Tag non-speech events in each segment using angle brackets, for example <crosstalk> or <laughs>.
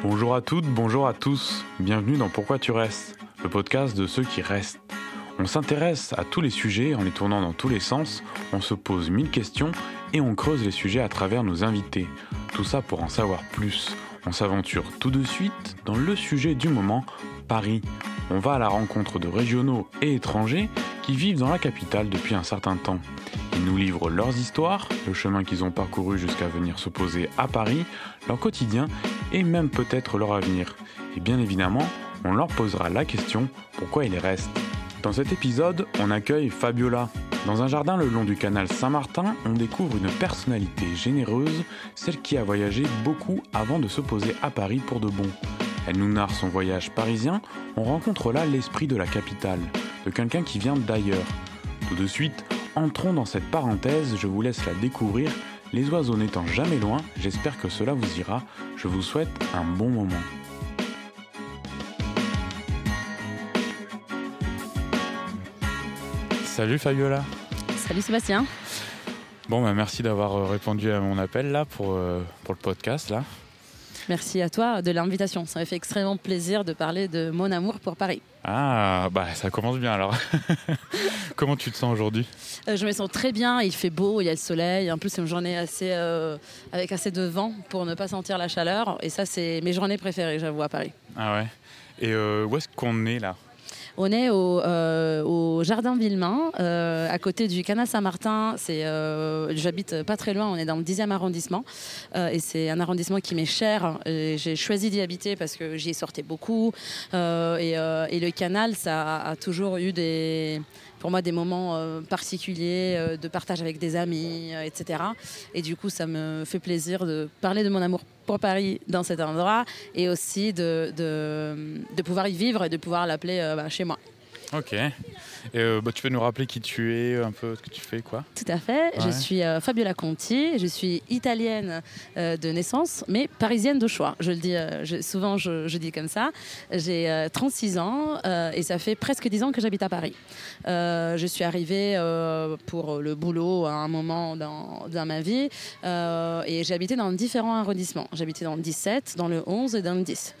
Bonjour à toutes, bonjour à tous. Bienvenue dans Pourquoi tu restes, le podcast de ceux qui restent. On s'intéresse à tous les sujets en les tournant dans tous les sens, on se pose mille questions et on creuse les sujets à travers nos invités. Tout ça pour en savoir plus. On s'aventure tout de suite dans le sujet du moment, Paris. On va à la rencontre de régionaux et étrangers qui vivent dans la capitale depuis un certain temps. Ils nous livrent leurs histoires, le chemin qu'ils ont parcouru jusqu'à venir se poser à Paris, leur quotidien et même peut-être leur avenir. Et bien évidemment, on leur posera la question pourquoi ils restent? Dans cet épisode, on accueille Fabiola. Dans un jardin le long du canal Saint-Martin, on découvre une personnalité généreuse, celle qui a voyagé beaucoup avant de se poser à Paris pour de bon. Elle nous narre son voyage parisien, on rencontre là l'esprit de la capitale, de quelqu'un qui vient d'ailleurs. Tout de suite, entrons dans cette parenthèse, je vous laisse la découvrir. Les oiseaux n'étant jamais loin, j'espère que cela vous ira. Je vous souhaite un bon moment. Salut Fabiola. Salut Sébastien. Bon, bah merci d'avoir euh, répondu à mon appel là pour, euh, pour le podcast là. Merci à toi de l'invitation. Ça m'a fait extrêmement plaisir de parler de mon amour pour Paris. Ah, bah ça commence bien alors. <laughs> Comment tu te sens aujourd'hui? Euh, Je me sens très bien. Il fait beau, il y a le soleil. En plus, c'est une journée assez, avec assez de vent pour ne pas sentir la chaleur. Et ça, c'est mes journées préférées, j'avoue, à Paris. Ah ouais? Et où est-ce qu'on est là? On est au, euh, Jardin Villemain, euh, à côté du canal Saint-Martin. Euh, j'habite pas très loin, on est dans le 10e arrondissement. et c'est un arrondissement qui m'est cher. J'ai choisi d'y habiter parce que j'y sortais beaucoup. Et, le canal, ça a toujours eu des pour moi des moments particuliers de partage avec des amis, etc. Et du coup, ça me fait plaisir de parler de mon amour pour Paris dans cet endroit et aussi de, de, pouvoir y vivre et de pouvoir l'appeler euh, bah, chez moi. Ok. Et euh, bah, tu peux nous rappeler qui tu es, un peu ce que tu fais, quoi? Tout à fait. Je suis euh, Fabiola Conti. Je suis italienne euh, de naissance, mais parisienne de choix. Je le dis souvent, je, dis comme ça. J'ai 36 ans et ça fait presque 10 ans que j'habite à Paris. je suis arrivée pour le boulot à un moment dans, dans ma vie et j'ai habité dans différents arrondissements. J'habitais dans le 17, dans le 11 et dans le 10.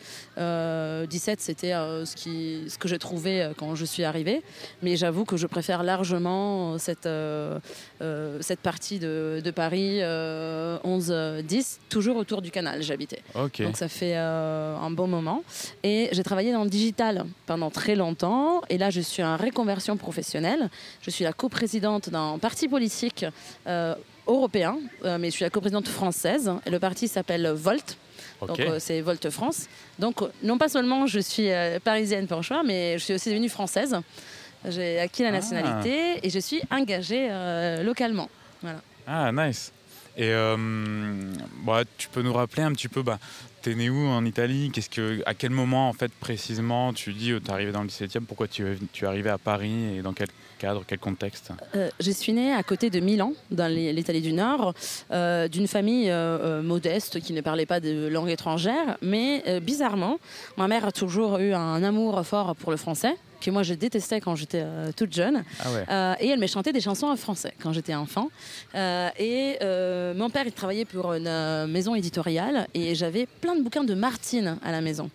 17, c'était ce, qui, ce que j'ai trouvé quand je suis arrivée. Mais j'avoue que je préfère largement cette, euh, euh, cette partie de, Paris 11-10, euh, toujours autour du canal, j'habitais. Donc ça fait un bon moment. Et j'ai travaillé dans le digital pendant très longtemps. Et là, je suis en réconversion professionnelle. Je suis la coprésidente d'un parti politique européen, mais je suis la coprésidente française. Et le parti s'appelle Volt. Donc c'est Volt France. Donc non pas seulement je suis parisienne pour choix, mais je suis aussi devenue française. J'ai acquis la ah. nationalité et je suis engagée euh, localement. Voilà. Ah, nice. Et euh, bah, tu peux nous rappeler un petit peu, bah, t'es né où en Italie? Qu'est-ce que, À quel moment, en fait, précisément, tu dis, oh, tu es arrivé dans le 17e Pourquoi tu, tu es arrivé à Paris et dans quel cadre, quel contexte? Euh, Je suis née à côté de Milan, dans l'Italie du Nord, euh, d'une famille euh, modeste qui ne parlait pas de langue étrangère, mais bizarrement, ma mère a toujours eu un amour fort pour le français que moi je détestais quand j'étais toute jeune. Ah et elle me chantait des chansons en français quand j'étais enfant. et mon père, il travaillait pour une maison éditoriale et j'avais plein de bouquins de Martine à la maison.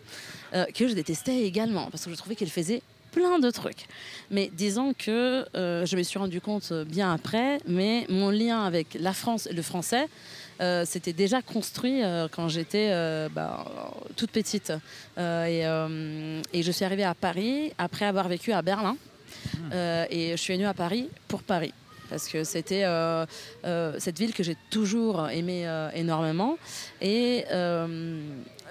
que je détestais également parce que je trouvais qu'elle faisait plein de trucs. Mais disons que euh, je me suis rendu compte bien après, mais mon lien avec la France et le français, euh, c'était déjà construit euh, quand j'étais bah, toute petite. Et, et, je suis arrivée à Paris après avoir vécu à Berlin. Hmm. et je suis venue à Paris pour Paris parce que c'était euh, euh, cette ville que j'ai toujours aimée euh, énormément. Et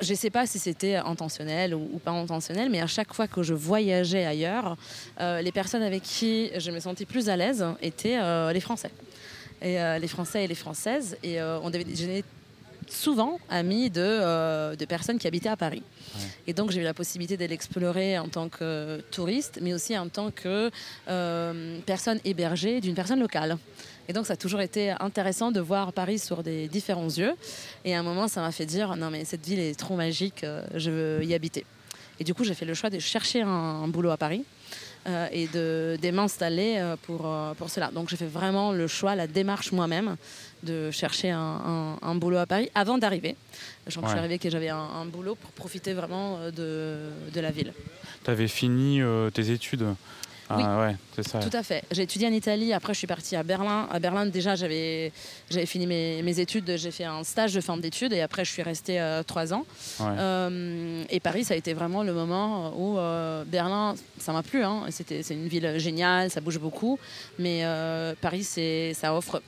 je ne sais pas si c'était intentionnel ou, pas intentionnel, mais à chaque fois que je voyageais ailleurs, les personnes avec qui je me sentais plus à l'aise étaient les Français. Et les Français et les Françaises. Et on devait, souvent amis de, euh, de personnes qui habitaient à Paris. Et donc j'ai eu la possibilité de l'explorer en tant que touriste, mais aussi en tant que euh, personne hébergée d'une personne locale. Et donc ça a toujours été intéressant de voir Paris sur des différents yeux. Et à un moment, ça m'a fait dire, non mais cette ville est trop magique, euh, je veux y habiter. Et du coup, j'ai fait le choix de chercher un, boulot à Paris. Et de, de m'installer pour, pour cela. Donc j'ai fait vraiment le choix, la démarche moi-même de chercher un, boulot à Paris avant d'arriver. Je suis arrivée que j'avais un, boulot pour profiter vraiment de, de la ville. Tu avais fini tes études ah, ouais, c'est ça. Tout à fait. J'ai étudié en Italie, après je suis partie à Berlin. À Berlin, déjà, j'avais, fini mes, mes études, j'ai fait un stage de fin d'études et après je suis restée euh, trois ans. Euh, et Paris, ça a été vraiment le moment où euh, Berlin, ça m'a plu. Hein. C'était, c'est une ville géniale, ça bouge beaucoup. Mais Paris, c'est, ça offre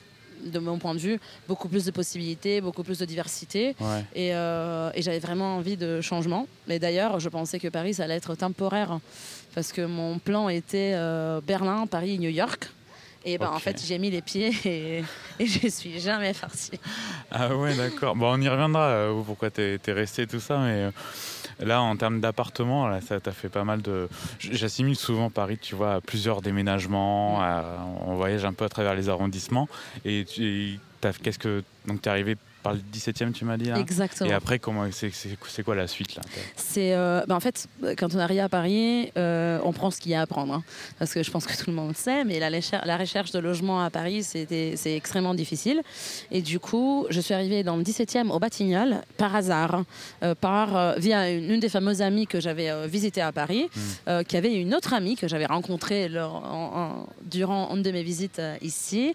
de mon point de vue, beaucoup plus de possibilités, beaucoup plus de diversité. Et, et j'avais vraiment envie de changement. Mais d'ailleurs, je pensais que Paris, ça allait être temporaire parce que mon plan était euh, Berlin, Paris, New York. Et ben, en fait, j'ai mis les pieds <laughs> et, et je suis jamais farci. Ah ouais, d'accord. Bon, on y reviendra pourquoi tu es, resté tout ça. Mais euh, là, en termes d'appartement, ça t'a fait pas mal de. J'assimile souvent Paris, tu vois, à plusieurs déménagements. On voyage un peu à travers les arrondissements. Et qu'est-ce que. Donc, tu es arrivé par le 17e, tu m'as dit là Exactement. Et après, comment c'est quoi la suite là C'est euh, ben, en fait quand on arrive à Paris, euh, on prend ce qu'il y a à prendre, hein. parce que je pense que tout le monde sait, mais la, la recherche de logement à Paris, c'est extrêmement difficile. Et du coup, je suis arrivée dans le 17e au Batignolles par hasard, euh, par via une, des fameuses amies que j'avais visitées à Paris, hmm. qui avait une autre amie que j'avais rencontrée durant une de mes visites ici,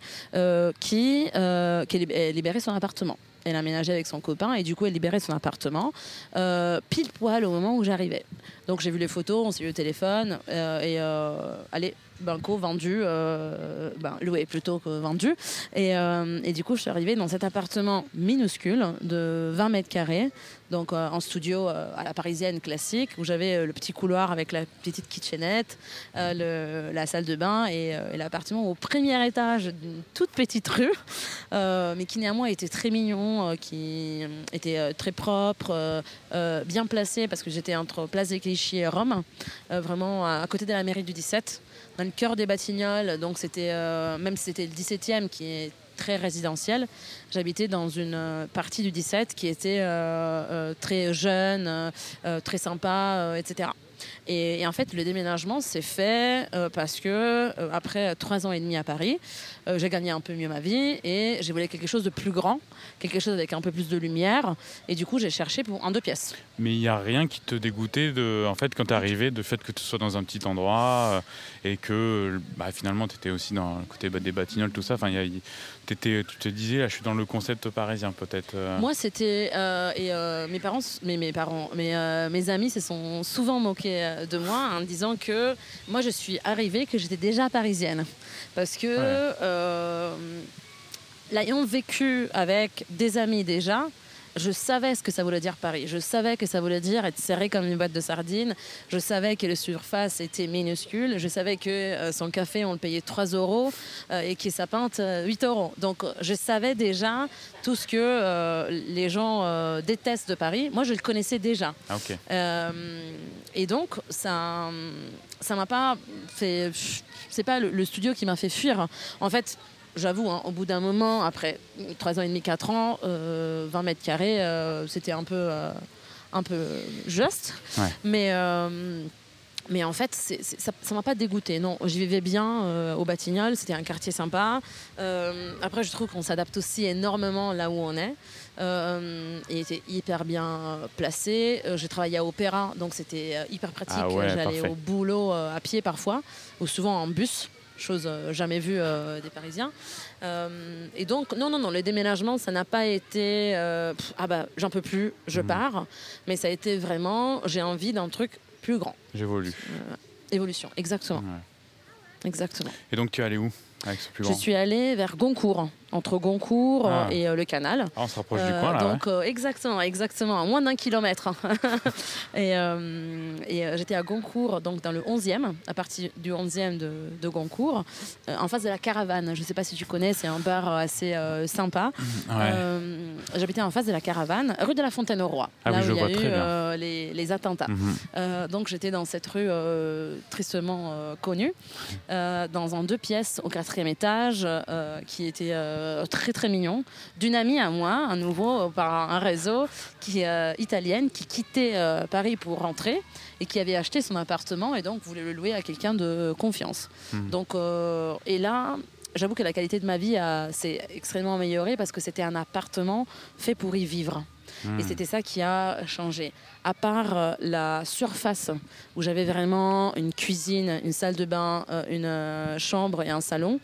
qui, qui a libéré son appartement elle a avec son copain et du coup elle libérait son appartement euh, pile poil au moment où j'arrivais. Donc j'ai vu les photos, on s'est vu au téléphone euh, et euh, allez, Banco vendu, euh, ben, loué plutôt que vendu. Et, et, du coup, je suis arrivée dans cet appartement minuscule de 20 mètres carrés, donc en studio à la parisienne classique, où j'avais le petit couloir avec la petite kitchenette, la salle de bain et, l'appartement au premier étage d'une toute petite rue, mais qui néanmoins était très mignon, qui était très propre, bien placé parce que j'étais entre Place des Rome, vraiment à, côté de la mairie du 17 dans le cœur des Batignolles. Donc c'était, euh, même si c'était le 17e qui est très résidentiel, j'habitais dans une euh, partie du 17 qui était euh, très jeune, très sympa, etc. Et, en fait, le déménagement s'est fait parce que après trois ans et demi à Paris, j'ai gagné un peu mieux ma vie et j'ai voulu quelque chose de plus grand, quelque chose avec un peu plus de lumière. Et du coup, j'ai cherché pour un deux pièces. Mais il n'y a rien qui te dégoûtait en fait, quand tu es arrivé, de fait que tu sois dans un petit endroit et que bah, finalement tu étais aussi dans le côté des batignolles, tout ça. Enfin, tu te disais, là, je suis dans le concept parisien peut-être. Euh. Moi, c'était. Euh, et euh, mes parents, mes, mes parents, mes, mes amis se sont souvent moqués de moi en disant que moi, je suis arrivée, que j'étais déjà parisienne. Parce que. l'ayant vécu avec des amis déjà, je savais ce que ça voulait dire Paris. Je savais que ça voulait dire être serré comme une boîte de sardines. Je savais que les surfaces étaient minuscules. Je savais que euh, son café, on le payait 3 euros euh, et que sa pinte, 8 euros. Donc, je savais déjà tout ce que euh, les gens détestent de Paris. Moi, je le connaissais déjà. Ah, et donc, ça ça m'a pas fait. C'est pas le, le studio qui m'a fait fuir. En fait, j'avoue, hein, au bout d'un moment, après 3 ans et demi, 4 ans, 20 euh, mètres carrés, euh, c'était un peu, euh, un peu juste. Mais, mais en fait, ça ne m'a pas dégoûté. Non, j'y vivais bien au Batignolles, c'était un quartier sympa. après, je trouve qu'on s'adapte aussi énormément là où on est. il était hyper bien placé. J'ai travaillé à Opéra, donc c'était hyper pratique. Ah J'allais au boulot à pied parfois, ou souvent en bus chose euh, jamais vue euh, des Parisiens. Euh, et donc, non, non, non, le déménagement, ça n'a pas été ah bah j'en peux plus, je mhm. pars, mais ça a été vraiment j'ai envie d'un truc plus grand. J'évolue. évolution, exactement. Exactement. Et donc, tu es allé où? Je suis allée vers Goncourt entre Goncourt euh, ah. et euh, le canal. Ah, on se rapproche du coin là. Euh, donc exactement, exactement, à moins d'un kilomètre. <laughs> Et, et j'étais à Goncourt, donc dans le 11e, à partir du 11e de, de Goncourt, en face de la Caravane. Je ne sais pas si tu connais, c'est un bar assez sympa. Mmh, j'habitais en face de la Caravane, rue de la Fontaine au Roi, ah là où il y a eu les, les, attentats. Mmh. donc j'étais dans cette rue tristement connue, dans un deux pièces au quatrième étage qui était très très mignon, d'une amie à moi, à nouveau par un réseau qui italienne qui quittait Paris pour rentrer et qui avait acheté son appartement et donc voulait le louer à quelqu'un de confiance. Hmm. Donc, et là, j'avoue que la qualité de ma vie s'est extrêmement améliorée parce que c'était un appartement fait pour y vivre. Et hmm. c'était ça qui a changé. À part euh, la surface, où j'avais vraiment une cuisine, une salle de bain, euh, une euh, chambre et un salon,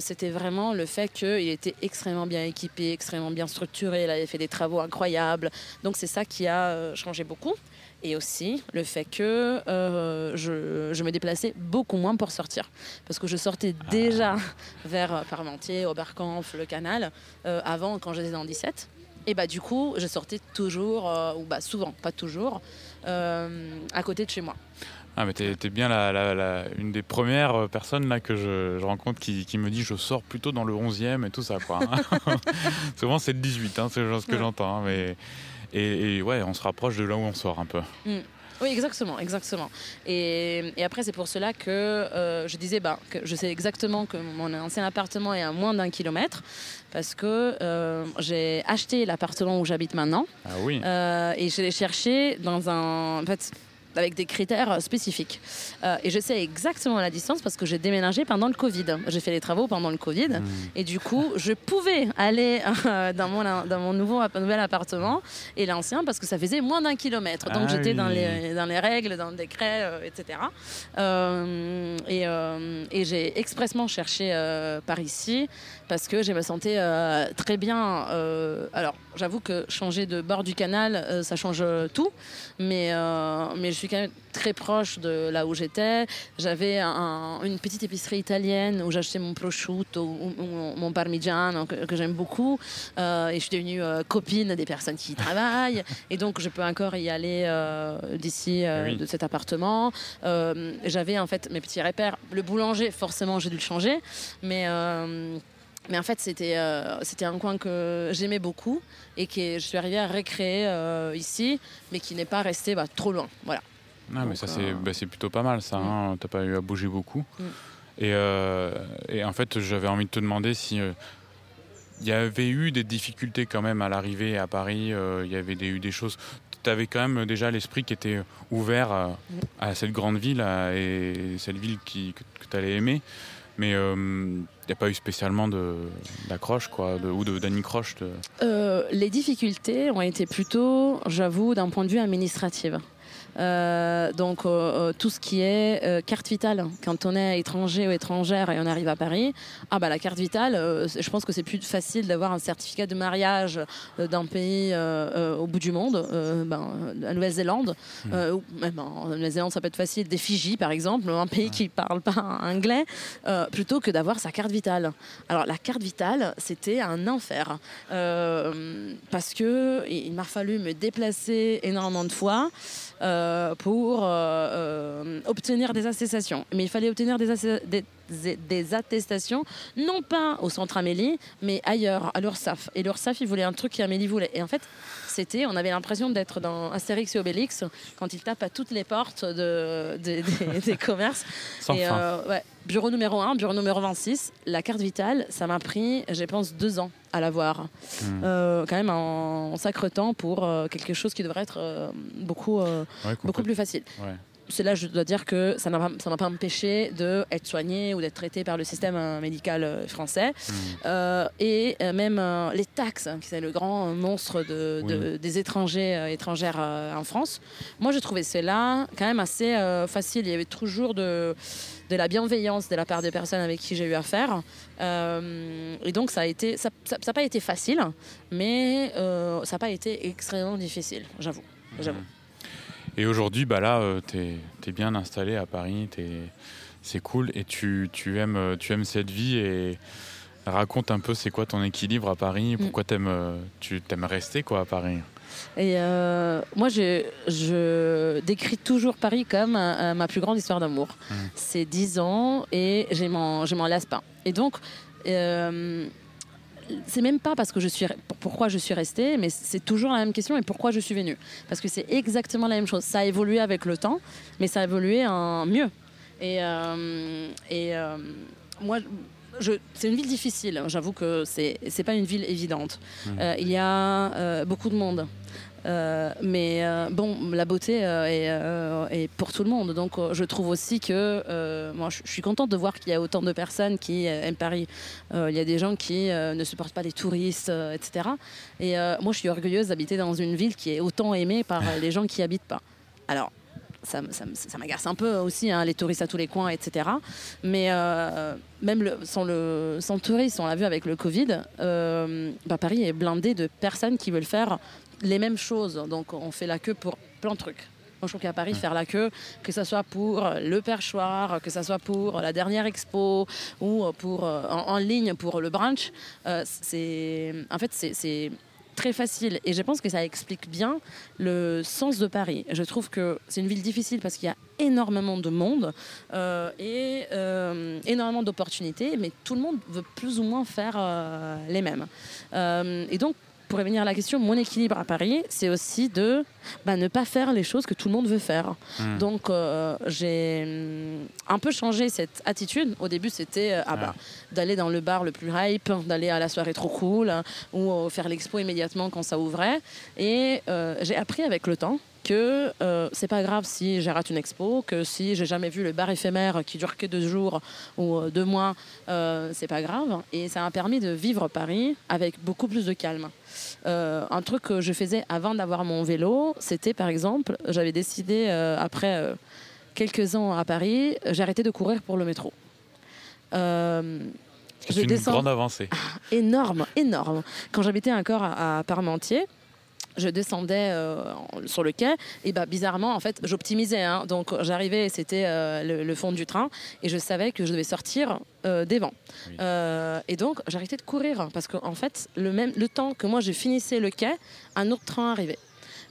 c'était vraiment le fait qu'il était extrêmement bien équipé, extrêmement bien structuré, il avait fait des travaux incroyables. Donc c'est ça qui a changé beaucoup et aussi le fait que je, je, me déplaçais beaucoup moins pour sortir. Parce que je sortais ah. déjà <laughs> vers Parmentier, Oberkampf, le canal, avant quand j'étais dans 17. Et bah du coup, je sortais toujours, euh, ou bah souvent, pas toujours, euh, à côté de chez moi. Ah mais t'es es bien la, une des premières personnes là que je, rencontre qui, qui, me dit je sors plutôt dans le 11e et tout ça quoi. <laughs> Souvent c'est le 18, hein, c'est ce que j'entends. Hein, mais et, ouais, on se rapproche de là où on sort un peu. Mm. Oui, exactement, exactement. Et, après, c'est pour cela que euh, je disais bah, que je sais exactement que mon ancien appartement est à moins d'un kilomètre parce que euh, j'ai acheté l'appartement où j'habite maintenant. Ah oui. Euh, et je l'ai cherché dans un. En fait, avec des critères spécifiques. Euh, et je sais exactement la distance parce que j'ai déménagé pendant le Covid. J'ai fait les travaux pendant le Covid. Hmm. Et du coup, je pouvais aller <laughs> euh, dans, mon, dans mon nouveau, nouvel appartement et l'ancien parce que ça faisait moins d'un kilomètre. Donc ah j'étais dans, les, dans les règles, dans le décret, euh, etc. et, et j'ai expressement cherché par ici parce que je me sentais très bien. alors, j'avoue que changer de bord du canal, ça change tout. Mais, mais je suis quand même très proche de là où j'étais. J'avais une petite épicerie italienne où j'achetais mon prosciutto ou, mon parmigiano que, j'aime beaucoup. Euh, et je suis devenue euh, copine des personnes qui y travaillent. <laughs> et donc, je peux encore y aller euh, d'ici de cet appartement. J'avais en fait mes petits repères. Le boulanger, forcément, j'ai dû le changer. Mais. Mais en fait, c'était c'était un coin que j'aimais beaucoup et que je suis arrivée à recréer ici, mais qui n'est pas resté bah, trop loin. Voilà. Ah, mais ça, euh, bah, c'est plutôt pas mal, ça. Mm. Hein. T'as pas eu à bouger beaucoup. Mm. Et, euh, et, en fait, j'avais envie de te demander si. il euh, y avait eu des difficultés quand même à l'arrivée à Paris, il y avait des, eu des choses. Tu avais quand même déjà l'esprit qui était ouvert à, mm. cette grande ville et cette ville qui, que, tu allais aimer. Mais n'y a pas eu spécialement d'accroche quoi, ou d'anicroche de... Les difficultés ont été plutôt, j'avoue, d'un point de vue administratif. Euh, donc euh, euh, tout ce qui est carte vitale, quand on est étranger ou étrangère et on arrive à Paris, ah bah la carte vitale, je pense que c'est plus facile d'avoir un certificat de mariage d'un pays au bout du monde, ben, la Nouvelle-Zélande, mmh. ou même en Nouvelle-Zélande ça peut être facile, des Fidji par exemple, un pays qui parle pas anglais, plutôt que d'avoir sa carte vitale. Alors la carte vitale, c'était un enfer parce que il m'a fallu me déplacer énormément de fois. Euh, pour euh, euh, obtenir des attestations. Mais il fallait obtenir des, des, attestations, non pas au centre Amélie, mais ailleurs, à l'URSSAF. Et l'URSSAF, il voulait un truc qu'Amélie voulait. Et en fait, c'était, on avait l'impression d'être dans Astérix et Obélix quand il tape à toutes les portes de, des, <laughs> commerces. et, euh, ouais, bureau numéro 1, bureau numéro 26, la carte vitale, ça m'a pris, je pense, deux ans à l'avoir. Hmm. Euh, quand même en, sacre temps pour euh, quelque chose qui devrait être beaucoup, beaucoup plus facile c'est là je dois dire que ça n'a pas, pas empêché d'être soigné ou d'être traité par le système euh, médical euh, français. Mmh. Euh, et même les taxes, hein, qui c'est le grand monstre de, des étrangers étrangères en France. Moi, je trouvais cela quand même assez facile. Il y avait toujours de, de la bienveillance de la part des personnes avec qui j'ai eu affaire. et donc, ça n'a été, ça, ça, pas été facile, mais ça n'a pas été extrêmement difficile, j'avoue. j'avoue. Et aujourd'hui, bah là, euh, tu es, bien installé à Paris, c'est cool et tu, tu, aimes, euh, tu aimes cette vie et raconte un peu c'est quoi ton équilibre à Paris, mm. pourquoi aimes, euh, tu aimes rester quoi à Paris? Et moi, je, je, décris toujours Paris comme ma plus grande histoire d'amour. Mm. C'est 10 ans et je m'en lasse pas. Et donc, c'est même pas parce que je suis pourquoi je suis restée, mais c'est toujours la même question et pourquoi je suis venue. Parce que c'est exactement la même chose. Ça a évolué avec le temps, mais ça a évolué en mieux. Et, euh, et, euh, moi, c'est une ville difficile. J'avoue que c'est c'est pas une ville évidente. Mhm. Euh, il y a beaucoup de monde. Euh, mais euh, bon, la beauté euh, est, pour tout le monde. Donc, je trouve aussi que moi, je suis contente de voir qu'il y a autant de personnes qui aiment Paris. Il y a des gens qui ne supportent pas les touristes, etc. Et moi, je suis orgueilleuse d'habiter dans une ville qui est autant aimée par les gens qui y habitent pas. Alors. Ça, ça m'agace un peu aussi, hein, les touristes à tous les coins, etc. Mais même sans, le, sans le tourisme, on l'a vu avec le Covid, bah, Paris est blindé de personnes qui veulent faire les mêmes choses. Donc on fait la queue pour plein de trucs. Moi, je trouve qu'à Paris, faire la queue, que ce soit pour le perchoir, que ce soit pour la dernière expo ou pour, euh, en, en ligne pour le brunch, euh, c'est en fait c'est- très facile. Et je pense que ça explique bien le sens de Paris. Je trouve que c'est une ville difficile parce qu'il y a énormément de monde euh, et euh, énormément d'opportunités, mais tout le monde veut plus ou moins faire euh, les mêmes. Euh, et donc, pour revenir à la question, mon équilibre à Paris, c'est aussi de bah, ne pas faire les choses que tout le monde veut faire. Mhm. Donc, euh, j'ai hum, un peu changé cette attitude. Au début, c'était euh, ah bah, d'aller dans le bar le plus hype, d'aller à la soirée trop cool, hein, ou euh, faire l'expo immédiatement quand ça ouvrait. Et j'ai appris avec le temps que euh, c'est pas grave si j'ai raté une expo, que si j'ai jamais vu le bar éphémère qui dure que deux jours ou euh, deux mois, euh, c'est pas grave. Et ça m'a permis de vivre Paris avec beaucoup plus de calme. Euh, un truc que je faisais avant d'avoir mon vélo, c'était par exemple, j'avais décidé euh, après quelques ans à Paris, arrêté de courir pour le métro. C'est une descends grande avancée. <laughs> énorme, énorme. Quand j'habitais encore à, à Parmentier, je descendais euh, en- sur le quai et bah bizarrement en fait j'optimisais hein. donc j'arrivais c'était euh, le, le fond du train et je savais que je devais sortir euh, des vents Oui. Et donc j'arrêtais de courir parce qu'en fait le même le temps que moi je finissais le quai un autre train arrivait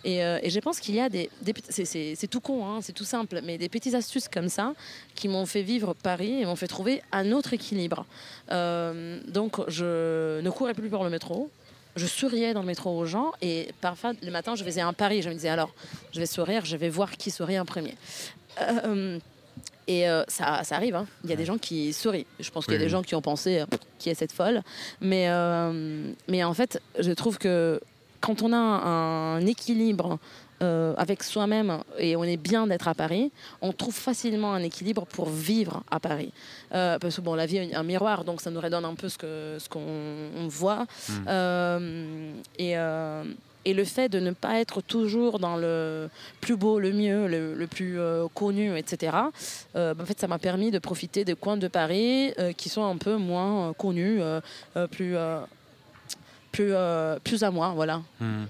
et, euh, et je pense qu'il y a des, c'est- tout con, hein, c'est tout simple, mais des petites astuces comme ça qui m'ont fait vivre Paris et m'ont fait trouver un autre équilibre. Euh, donc je ne courais plus pour le métro. Je souriais dans le métro aux gens et parfois le matin je faisais un pari. Je me disais alors je vais sourire, je vais voir qui sourit en premier. Euh, et euh, ça, ça arrive, hein. il y a des gens qui sourient. Je pense qu'il y a des gens qui ont pensé euh, qui est cette folle. Mais, euh, mais en fait, je trouve que quand on a un équilibre euh, avec soi-même et on est bien d'être à Paris, on trouve facilement un équilibre pour vivre à Paris. Euh, parce que bon, la vie est un miroir, donc ça nous redonne un peu ce que ce qu'on on voit. Mm. Euh, et, et le fait de ne pas être toujours dans le plus beau, le mieux, le, le plus connu, etc. en fait, ça m'a permis de profiter des coins de Paris qui sont un peu moins connus, plus plus euh, plus à moi, voilà. Mhm.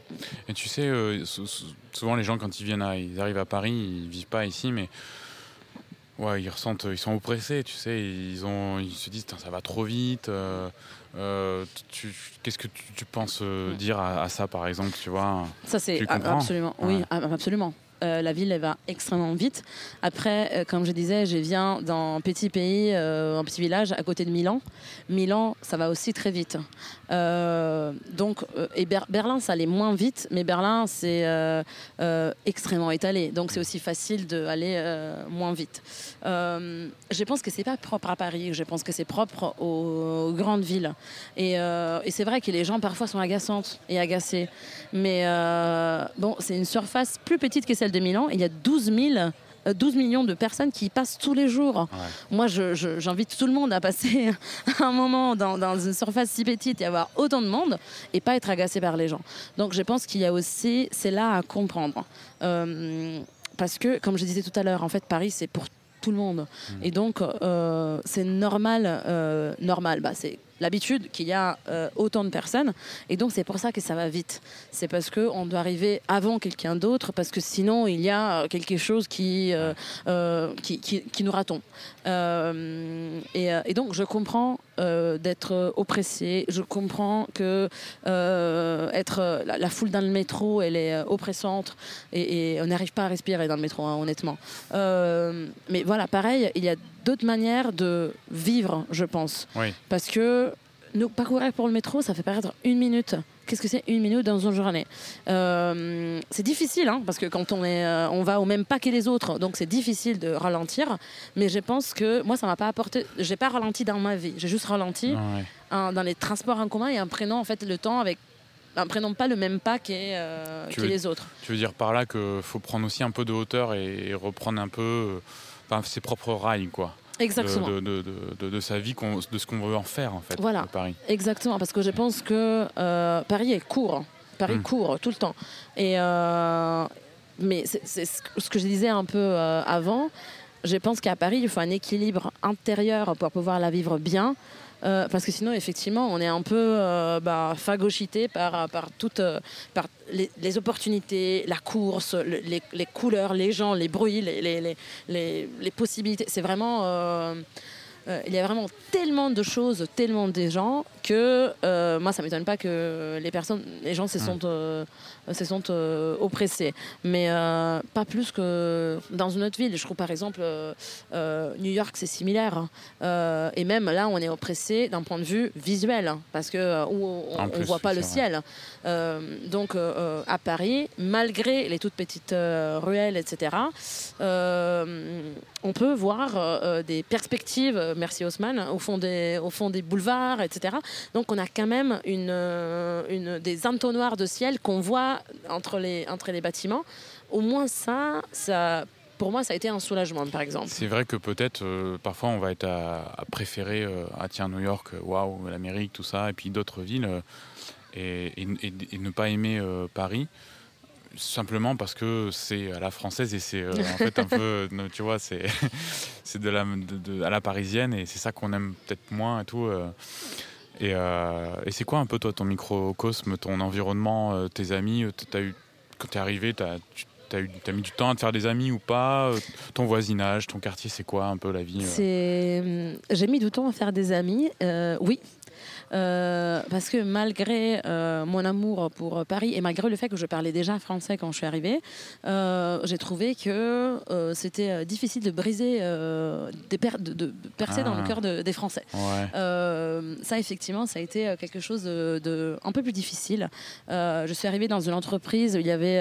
Et tu sais, euh, sou- sou- souvent les gens quand ils viennent, à, ils arrivent à Paris, ils vivent pas ici, mais ouais, ils ressentent, ils sont oppressés, tu sais, ils ont, ils se disent, ça va trop vite. euh, euh, Qu'est-ce que tu, tu penses euh, dire à, à ça, par exemple, tu vois? Ça, c'est absolument. Oui, Ouais. absolument. Euh, la ville, elle va extrêmement vite. Après, euh, comme je disais, je viens d'un petit pays, euh, un petit village à côté de Milan. Milan, ça va aussi très vite. Donc, et Ber- Berlin, ça allait moins vite, mais Berlin, c'est extrêmement étalé. Donc, c'est aussi facile d'aller moins vite. Je pense que c'est pas propre à Paris. Je pense que c'est propre aux, grandes villes. Et, c'est vrai que les gens parfois sont agaçantes et agacés. Mais bon, c'est une surface plus petite que celle de Milan. Et il y a 12 000 euh, 12 millions de personnes qui y passent tous les jours. Ouais. Moi, j'invite tout le monde à passer <laughs> un moment dans, dans une surface si petite et avoir autant de monde et pas être agacé par les gens. Donc, je pense qu'il y a aussi, c'est là à comprendre. Euh, parce que, comme je disais tout à l'heure, en fait, Paris, c'est pour tout le monde. Et donc, euh, c'est normal, euh, normal, bah, c'est l'habitude qu'il y a euh, autant de personnes. Et donc, c'est pour ça que ça va vite. C'est parce qu'on doit arriver avant quelqu'un d'autre, parce que sinon, il y a euh, quelque chose qui, euh, qui, nous ratons. Et, et donc, je comprends euh, d'être oppressé. Je comprends que euh, être euh, la, la foule dans le métro, elle est oppressante et, et on n'arrive pas à respirer dans le métro, hein, honnêtement. Euh, mais voilà, pareil, il y a d'autres manières de vivre, je pense. Oui. Parce que nous, parcourir pour le métro, ça fait paraître une minute. Qu'est-ce que c'est une minute dans une journée euh, C'est difficile, hein, parce que quand on, est, euh, on va au même pas que les autres, donc c'est difficile de ralentir. Mais je pense que moi, ça m'a pas apporté. J'ai pas ralenti dans ma vie. J'ai juste ralenti Ah ouais. dans les transports en commun et en prenant en fait le temps avec. En prenant pas le même pas que, euh, les autres. Tu veux dire par là qu'il faut prendre aussi un peu de hauteur et, et reprendre un peu euh, ses propres rails, quoi. Exactement. de, de, de- de- de sa vie, de ce qu'on veut en faire, en fait, Voilà. de Paris. Exactement, parce que je pense que euh, Paris est court. Paris Mm. court tout le temps. Et, euh, mais c'est c'est ce que- ce que je disais un peu euh, avant. Je pense qu'à Paris, il faut un équilibre intérieur pour pouvoir la vivre bien. Euh, parce que sinon, effectivement, on est un peu euh, bah, par, par toutes euh, par les, opportunités, la course, le- les, les couleurs, les gens, les bruits, les, les, les, les- les possibilités. C'est vraiment. Euh, il y a vraiment tellement de choses, tellement de gens que euh, moi, ça m'étonne pas que les personnes, les gens se sont, euh, se sont oppressés. Mais pas plus que dans une autre ville. Je trouve par exemple New York, c'est similaire. hein. Et même là, on est oppressé d'un point de vue visuel hein, parce que où on ne voit pas le vrai. ciel. Euh, donc à Paris, malgré les toutes petites ruelles, etc. on peut voir des perspectives, merci Haussmann, au fond des, boulevards, etc. Donc on a quand même une, euh, une, des entonnoirs de ciel qu'on voit entre les, entre les bâtiments. Au moins ça, ça, pour moi, ça a été un soulagement, par exemple. C'est vrai que peut-être, euh, parfois, on va être à, préférer, euh, tiens, New York, waouh, l'Amérique, tout ça, et puis d'autres villes, et, ne pas aimer Paris, simplement parce que c'est à la française et c'est euh, en fait un peu, <laughs> euh, tu vois, c'est <laughs> c'est de la, de- de- à la parisienne, et c'est ça qu'on aime peut-être moins et tout. euh. et et c'est quoi un peu, toi, ton microcosme, ton environnement, tes amis t'as eu, Quand t'es arrivé, t'as, tu as eu, t'as mis du temps à te faire des amis ou pas Ton voisinage, ton quartier, c'est quoi un peu la vie C'est, hum, j'ai mis du temps à faire des amis, euh, oui. Euh, parce que malgré euh, mon amour pour Paris et malgré le fait que je parlais déjà français quand je suis arrivée, euh, j'ai trouvé que c'était difficile de briser, des per- de, de percer dans Ah. le cœur de- des Français. Ouais. Ça, effectivement, ça a été quelque chose de, un peu plus difficile. Je suis arrivée dans une entreprise où il y avait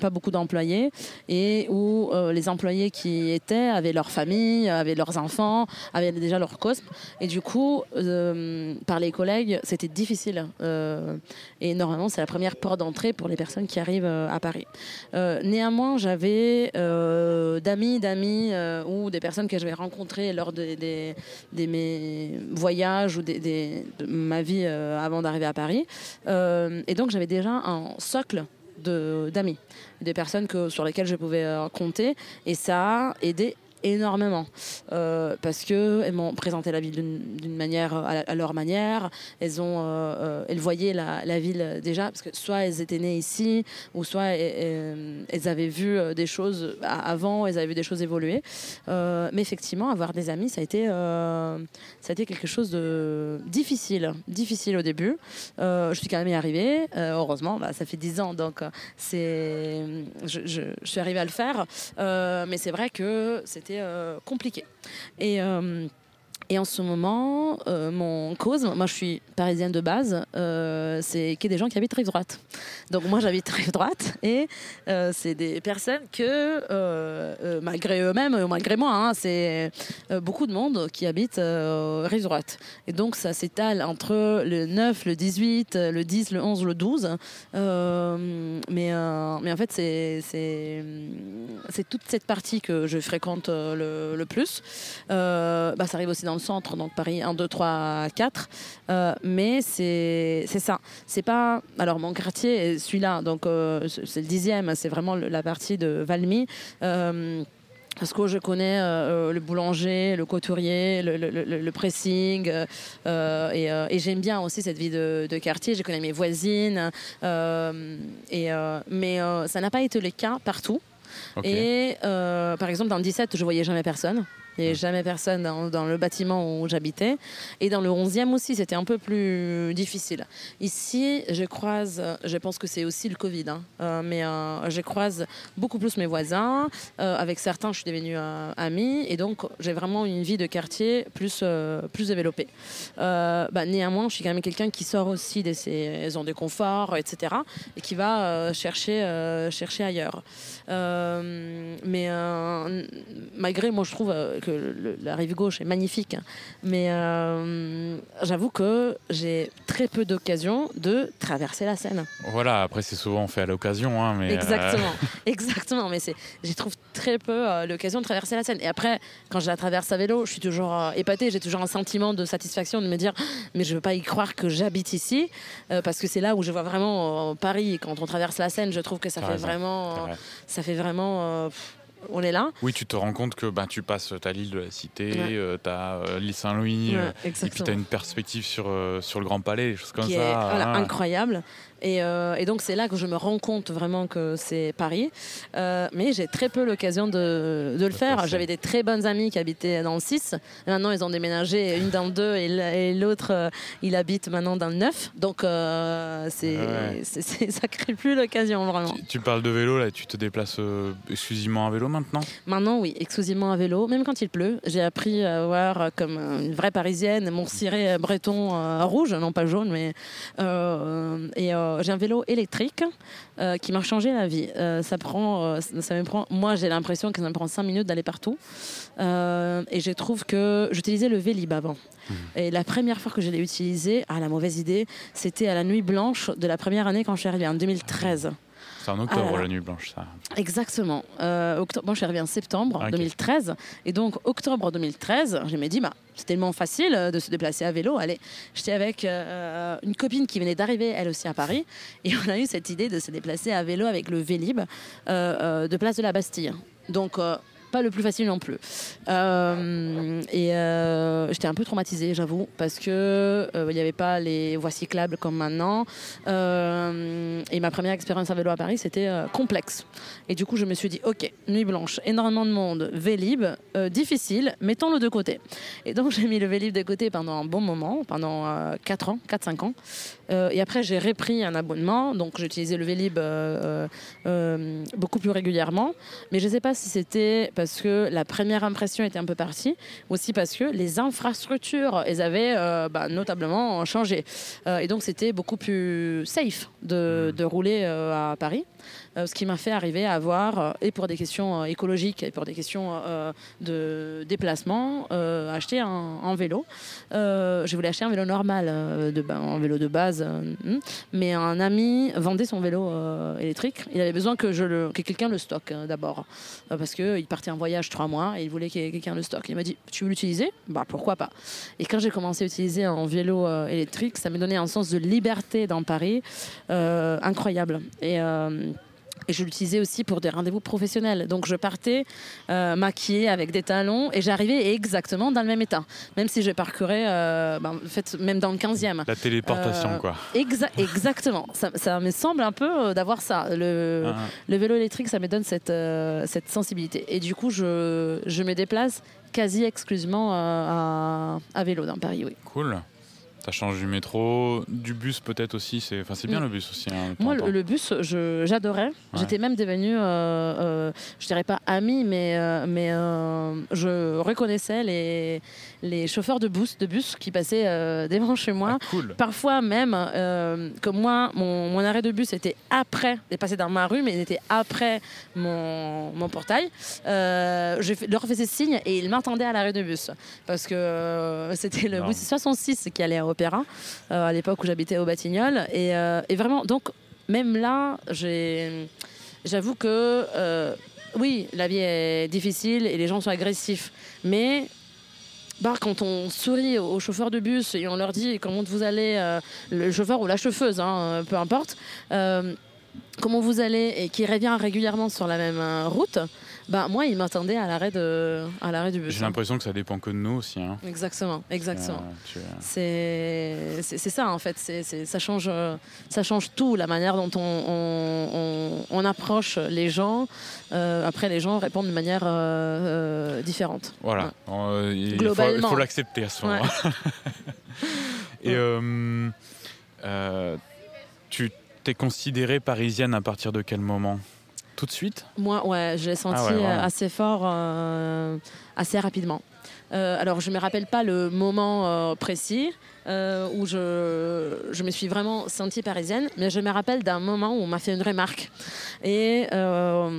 pas beaucoup d'employés et où les employés qui étaient avaient leur famille, avaient leurs enfants, avaient déjà leur cosme. Et du coup, par les collègues, c'était difficile. Euh, et normalement, c'est la première porte d'entrée pour les personnes qui arrivent euh, à Paris. Euh, néanmoins, j'avais d'amis, d'amis ou des personnes que j'avais rencontrées lors des, des mes voyages ou des- de ma vie avant d'arriver à Paris. Et donc, j'avais déjà un socle de- d'amis, des personnes que, sur lesquelles je pouvais compter. Et ça a aidé énormément. Euh, parce que elles m'ont présenté la ville d'une manière à, leur manière. Elles ont euh, euh, elles voyaient la, ville déjà parce que soit elles étaient nées ici ou soit elles, avaient vu des choses avant elles avaient vu des choses évoluer. Mais effectivement avoir des amis ça a été ça a été quelque chose de difficile difficile au début. Je suis quand même y arrivée heureusement bah, ça fait 10 ans donc c'est je, suis arrivée à le faire. Mais c'est vrai que c'était euh, compliqué. Et euh, et en ce moment, euh, mon cause, moi je suis parisienne de base, euh, c'est qu'il y a des gens qui habitent rive droite. Donc moi j'habite rive droite et euh, c'est des personnes que, malgré eux-mêmes, ou malgré moi, hein, c'est beaucoup de monde qui habite rive droite. Et donc ça s'étale entre le 9, le 18, le 10, le 11, le 12. Euh, mais, mais en fait, c'est toute cette partie que je fréquente le, plus. Bah, ça arrive aussi dans le centre, donc Paris 1, 2, 3, 4. Euh, mais c'est ça. C'est pas. Alors, mon quartier est celui-là, donc euh, c'est le dixième, c'est vraiment la partie de Valmy. Euh, parce que je connais euh, le boulanger, le couturier, le, le- le- le pressing, euh, et, euh, et j'aime bien aussi cette vie de, de quartier. Je connais mes voisines, et, mais ça n'a pas été le cas partout. Et par exemple, dans le 17, je voyais jamais personne. Il n'y avait jamais personne dans, le bâtiment où j'habitais. Et dans le 11e aussi, c'était un peu plus difficile. Ici, je croise, je pense que c'est aussi le Covid, hein, euh, mais euh, je croise beaucoup plus mes voisins. Euh, avec certains, je suis devenue amie. Et donc, j'ai vraiment une vie de quartier plus, plus développée. Bah, néanmoins, je suis quand même quelqu'un qui sort aussi de ses zones de confort, etc. Et qui va chercher, chercher ailleurs. mais malgré, moi, je trouve que la rive gauche est magnifique. Hein. Mais euh, j'avoue que j'ai très peu d'occasions de traverser la Seine. Voilà, après c'est souvent fait à l'occasion. Hein, mais euh, exactement, <laughs> exactement. Mais j'y trouve très peu euh, l'occasion de traverser la Seine. Et après, quand je la traverse à vélo, je suis toujours épatée. J'ai toujours un sentiment de satisfaction de me dire, <gasps> mais je veux pas y croire que j'habite ici, parce que c'est là où je vois vraiment Paris. Quand on traverse la Seine, je trouve que ça fait vraiment, ça fait vraiment on est là. Oui, tu te rends compte que bah, tu passes ta l'île de la Cité, euh, tu as euh, l'île Saint-Louis, euh, et puis tu as une perspective sur, sur le Grand Palais, des choses comme Qui ça. Est, voilà, incroyable. Euh, et, donc c'est là que je me rends compte vraiment que c'est Paris. Euh, mais j'ai très peu l'occasion de, le faire. J'avais des très bonnes amies qui habitaient dans le 6. maintenant ils ont déménagé, une dans le 2 et l'autre euh, il habite maintenant dans le 9. Donc c'est, ça crée plus l'occasion vraiment. Tu, parles de vélo là, tu te déplaces exclusivement à vélo maintenant? Maintenant oui, exclusivement à vélo, même quand il pleut. J'ai appris à voir comme une vraie parisienne mon ciré breton rouge, non pas jaune, mais et euh, j'ai un vélo électrique euh, qui m'a changé la vie. Euh, ça prend, ça me prend, moi j'ai l'impression que ça me prend 5 minutes d'aller partout. et je trouve que j'utilisais le Vélib avant. Mmh. Et la première fois que je l'ai utilisé, ah la mauvaise idée, c'était à la nuit blanche de la première année quand je suis arrivée, en 2013. C'est en octobre, la nuit blanche, ça. Exactement. Euh, octobre, bon, je suis arrivée en septembre 2013. Ah, et donc, octobre 2013, je me dit, bah, c'est tellement facile de se déplacer à vélo. Allez, j'étais avec euh, une copine qui venait d'arriver, elle aussi à Paris. Et on a eu cette idée de se déplacer à vélo avec le Vélib euh, de Place de la Bastille. Donc, pas le plus facile non plus. Euh, et euh, j'étais un peu traumatisée, j'avoue, parce que euh, il n'y avait pas les voies cyclables comme maintenant. et ma première expérience à vélo à Paris, c'était complexe. Et du coup, je me suis dit, ok, nuit blanche, énormément de monde, Vélib, difficile, mettons-le de côté. Et donc, <laughs> j'ai mis le Vélib de côté pendant un bon moment, pendant 4 ans, 4-5 ans. et après, j'ai repris un abonnement, donc j'ai utilisé le Vélib beaucoup plus régulièrement. Mais je ne sais pas si c'était parce que la première impression était un peu partie, aussi parce que les infrastructures, elles avaient euh, bah, notablement changé. Euh, et donc c'était beaucoup plus safe de, de rouler euh, à Paris. Euh, ce qui m'a fait arriver à avoir, euh, et pour des questions euh, écologiques et pour des questions de déplacement, acheter un, vélo. je voulais acheter un vélo normal, un vélo de base, hmm. mais un ami vendait son vélo électrique. Il avait besoin que quelqu'un le stocke d'abord, parce qu'il partait en voyage trois mois et il voulait que quelqu'un le stocke. Il m'a dit, tu veux l'utiliser? Bah pourquoi pas Et quand j'ai commencé à utiliser un vélo électrique, ça m'a donné un sens de liberté dans Paris incroyable. Et et je l'utilisais aussi pour des rendez-vous professionnels. Donc je partais euh, maquillée avec des talons et j'arrivais exactement dans le même état. Même si je parcourais, euh, ben, en fait, même dans le 15e. La téléportation, euh, quoi. <laughs> exactement. Ça, me semble un peu d'avoir ça. Le, ah. le, vélo électrique, ça me donne cette, cette sensibilité. Et du coup, je, je me déplace quasi exclusivement à, à vélo dans Paris, oui. Cool. Ça change du métro, du bus peut-être aussi. C'est enfin, bien mm. le bus aussi. Hein, Moi, le, bus, j'adorais. J'étais même devenue, euh, euh, je dirais pas amie, mais, euh, mais je reconnaissais les, les chauffeurs de bus, de bus qui passaient devant chez moi. Ah, cool. Parfois même, comme moi, mon, mon, arrêt de bus était après, il passé dans ma rue, mais il était après mon, mon portail. je leur faisais signe et ils m'attendaient à l'arrêt de bus parce que c'était le bus 66 qui allait Opéra, euh, à l'époque où j'habitais au Batignolles. Euh, et, vraiment, donc, même là, j'avoue que euh, oui, la vie est difficile et les gens sont agressifs. Mais bah, quand on sourit aux chauffeurs de bus et on leur dit comment vous allez, le chauffeur ou la chauffeuse, hein, peu importe, comment vous allez et qui revient régulièrement sur la même route, Bah, moi, il m'attendait à l'arrêt de, à l'arrêt du bus. J'ai l'impression que ça dépend que de nous aussi. Hein. Exactement, exactement. C'est c'est ça en fait, c'est ça, change, ça change tout, la manière dont on, on- on- on approche les gens. Euh, après, les gens répondent de manière euh, euh, différente. Voilà. Ouais. Euh, il faut- il Globalement. faut l'accepter à ce moment. <laughs> Et euh, euh, tu t'es considérée parisienne à partir de quel moment? Tout de suite Moi, ouais, je l'ai senti Ah ouais, euh, assez fort, euh, assez rapidement. Euh, alors, je ne me rappelle pas le moment euh, précis où je, je me suis vraiment sentie parisienne, mais je me rappelle d'un moment où on m'a fait une remarque. Et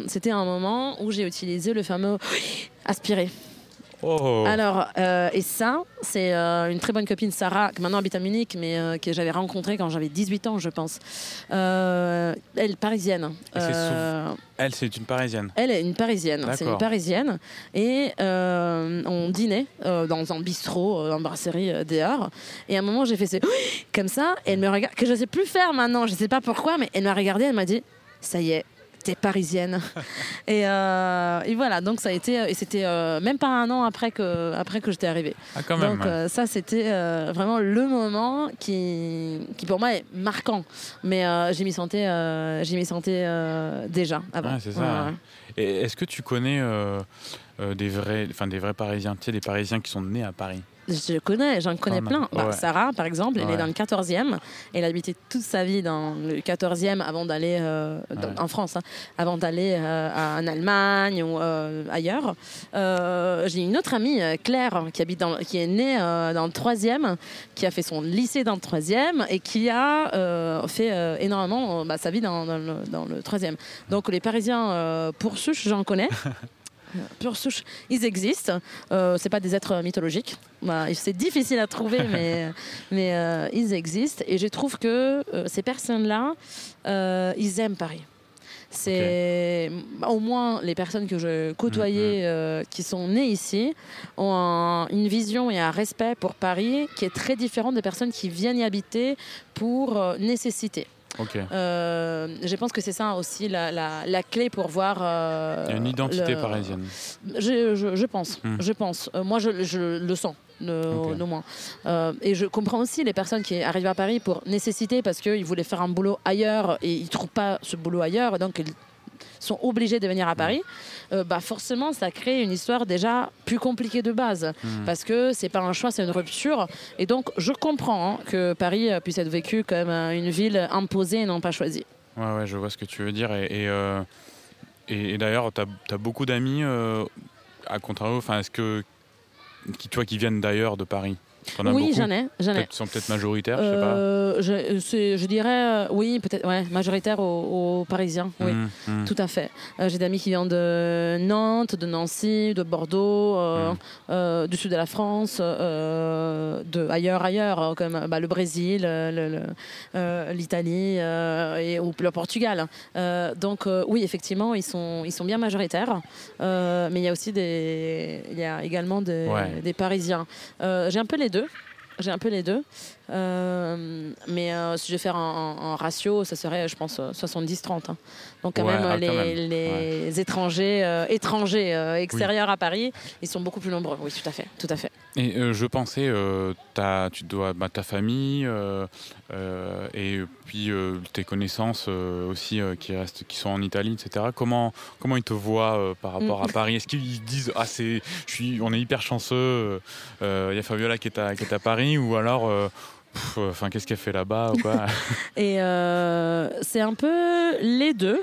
c'était un moment où j'ai utilisé le fameux aspirer. Oh Alors, euh, et ça, c'est euh, une très bonne copine, Sarah, qui maintenant habite à Munich, mais euh, que j'avais rencontrée quand j'avais 18 ans, je pense. Elle, parisienne. Elle, c'est une parisienne. elle est une parisienne. C'est une parisienne. Et on dînait dans un bistrot, en brasserie dehors. Et à un moment, j'ai fait ce <gasps> comme ça. Et elle me regarde, que je ne sais plus faire maintenant. Je ne sais pas pourquoi, mais elle m'a regardé. Elle m'a dit Ça y est. T'es parisienne. <laughs> et, euh, et voilà, donc ça a été. Et c'était euh, même pas un an après que, après que j'étais arrivée. Ah, quand même. Donc euh, ça, c'était vraiment le moment qui, qui pour moi est marquant. Mais j'y m'y sentais, euh, j'y m'y sentais euh, déjà avant. C'est ça. Et est-ce que tu connais des, vrais, enfin, des vrais Parisiens Tu sais, des Parisiens qui sont nés à Paris? Je connais, j'en connais plein. Bah, ouais. Sarah, par exemple, elle Ouais. est dans le 14e. Elle a habité toute sa vie dans le 14e avant d'aller euh, Ouais. en France, hein, avant d'aller euh, en Allemagne ou euh, ailleurs. J'ai une autre amie, Claire, qui, habite dans, qui est née dans le 3e, qui a fait son lycée dans le 3e et qui a fait énormément bah, sa vie dans, dans le, dans le 3e. Donc les Parisiens, pour souche, j'en connais. <laughs> Pure souche, ils existent. Euh, c'est pas des êtres mythologiques. Bah, c'est difficile à trouver, <laughs> mais, mais euh, ils existent. Et je trouve que euh, ces personnes-là, euh, ils aiment Paris. C'est au moins les personnes que je côtoyais euh, qui sont nées ici ont un- une vision et un respect pour Paris qui est très différent des personnes qui viennent y habiter pour euh, nécessité. Euh, je pense que c'est ça aussi la, la- la clé pour voir. euh, Il y a une identité le- parisienne. je, je- je pense, Hmm. je pense. Euh, moi, je, je le sens, de, Ok. de moins. Euh, et je comprends aussi les personnes qui arrivent à Paris pour nécessité parce qu'ils voulaient faire un boulot ailleurs et ils trouvent pas ce boulot ailleurs, donc ils sont obligés de venir à Paris. Euh, bah forcément, ça crée une histoire déjà plus compliquée de base parce que c'est pas un choix, c'est une rupture. Et donc, je comprends hein, que Paris euh, puisse être vécu comme euh, une ville imposée et non pas choisie. Ouais, ouais, je vois ce que tu veux dire. Et, et, euh, et- et d'ailleurs, tu as, beaucoup d'amis, euh, à contrario, enfin, est-ce que. Qui, tu vois, qui viennent d'ailleurs de Paris? Oui, j'en ai, j'en ai. Ils sont peut-être majoritaires, je sais pas. Euh, je, dirais, euh, oui, peut-être, ouais, majoritaire aux, aux Parisiens, oui. Mmh, mmh. Tout à fait. Euh, J'ai des amis qui viennent de Nantes, de Nancy, de Bordeaux, euh, Mm. euh, du sud de la France, euh, de ailleurs, ailleurs, euh, comme bah, le Brésil, euh, euh, l'Italie euh, et ou le Portugal. Euh, donc euh, oui, effectivement, ils sont, ils sont bien majoritaires. Euh, mais il y a aussi des, il y a également des, Ouais. des Parisiens. Euh, J'ai un peu les deux. J'ai un peu les deux. Euh, mais euh, si je vais faire un, un- un ratio, ça serait, je pense, euh, 70-30. hein. Donc quand Ouais, même, ah, quand les, même. les étrangers, euh, étrangers euh, extérieurs à Paris, ils sont beaucoup plus nombreux. Oui, tout à fait. Tout à fait. Et euh, je pensais, euh, t'as- tu dois bah, ta famille euh, euh, et puis euh, tes connaissances euh, aussi euh, qui restent, qui sont en Italie, etc. Comment comment ils te voient euh, par rapport Mm. à Paris? Est-ce qu'ils disent ah c'est, je suis, on est hyper chanceux, euh, il y a Fabiola qui est à, qui est à Paris ou alors euh, enfin qu'est-ce qu'elle fait là-bas <laughs> <laughs> Et euh, c'est un peu les deux.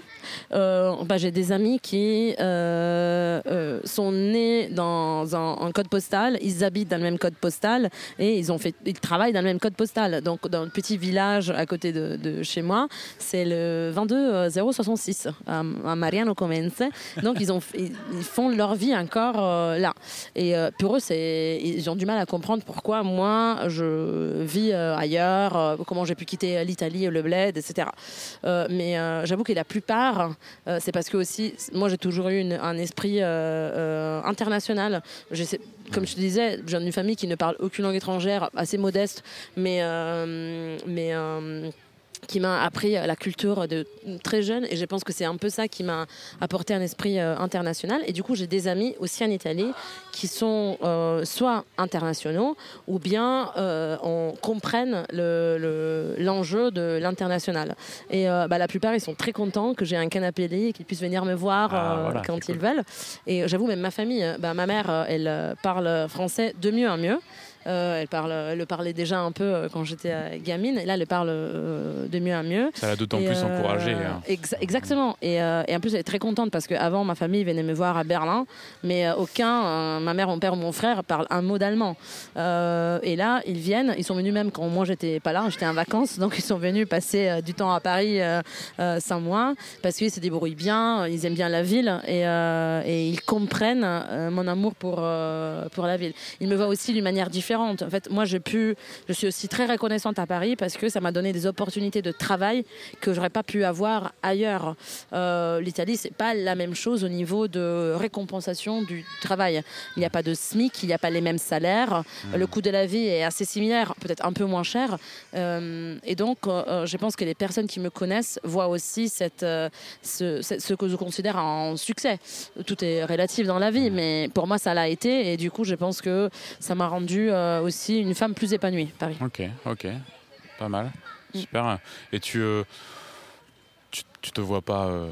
Euh, bah, J'ai des amis qui euh, euh, sont nés dans un, un code postal, ils habitent dans le même code postal et ils, ont fait, ils travaillent dans le même code postal. Donc dans le petit village à côté de, de chez moi, c'est le 22066 à, à Mariano Comense. Donc ils, ont, ils, ils font leur vie encore là. Et pour eux, c'est- ils ont du mal à comprendre pourquoi moi je vis ailleurs, euh, comment j'ai pu quitter l'Italie, le bled, etc. Euh, mais euh, j'avoue que la plupart, euh, c'est parce que aussi, moi j'ai toujours eu un esprit euh, euh, international. Comme je te disais, je viens d'une famille qui ne parle aucune langue étrangère, assez modeste, mais, euh, mais euh, qui m'a appris la culture de très jeune. Et je pense que c'est un peu ça qui m'a apporté un esprit euh, international. Et du coup j'ai des amis aussi en Italie qui sont euh, soit internationaux ou bien euh, on comprennent l'enjeu le, de l'international. Et bah, la plupart ils sont très contents que j'ai un canapé lit et qu'ils puissent venir me voir ah, quand ils veulent. Et j'avoue même ma famille bah, ma mère elle parle français de mieux en mieux euh, elle, parle, elle le parlait déjà un peu euh, quand j'étais euh, gamine, et là, elle parle de mieux en mieux. Ça l'a d'autant plus encouragée. Hein. exactement. Et, et, en plus, elle est très contente parce qu'avant, ma famille venait me voir à Berlin, mais aucun, ma mère, mon père ou mon frère, parle un mot d'allemand. et là, ils viennent, ils sont venus même quand moi, j'étais pas là, j'étais en vacances, donc ils sont venus passer du temps à Paris sans moi parce qu'ils se débrouillent bien, ils aiment bien la ville et, et ils comprennent mon amour pour, pour la ville. Ils me voient aussi d'une manière différente en fait, moi, j'ai pu, je suis aussi très reconnaissante à Paris parce que ça m'a donné des opportunités de travail que j'aurais pas pu avoir ailleurs. Euh, L'Italie, c'est pas la même chose au niveau de récompensation du travail. Il n'y a pas de SMIC, il n'y a pas les mêmes salaires. Mmh. Le coût de la vie est assez similaire, peut-être un peu moins cher. Euh, et donc, euh, je pense que les personnes qui me connaissent voient aussi cette, ce, ce, que je considère un succès. Tout est relatif dans la vie, mmh. mais pour moi, ça l'a été. Et du coup, je pense que ça m'a rendu euh, aussi une femme plus épanouie, Paris. Ok, ok, pas mal, mm. super. Et tu, euh, tu, tu, te vois pas euh,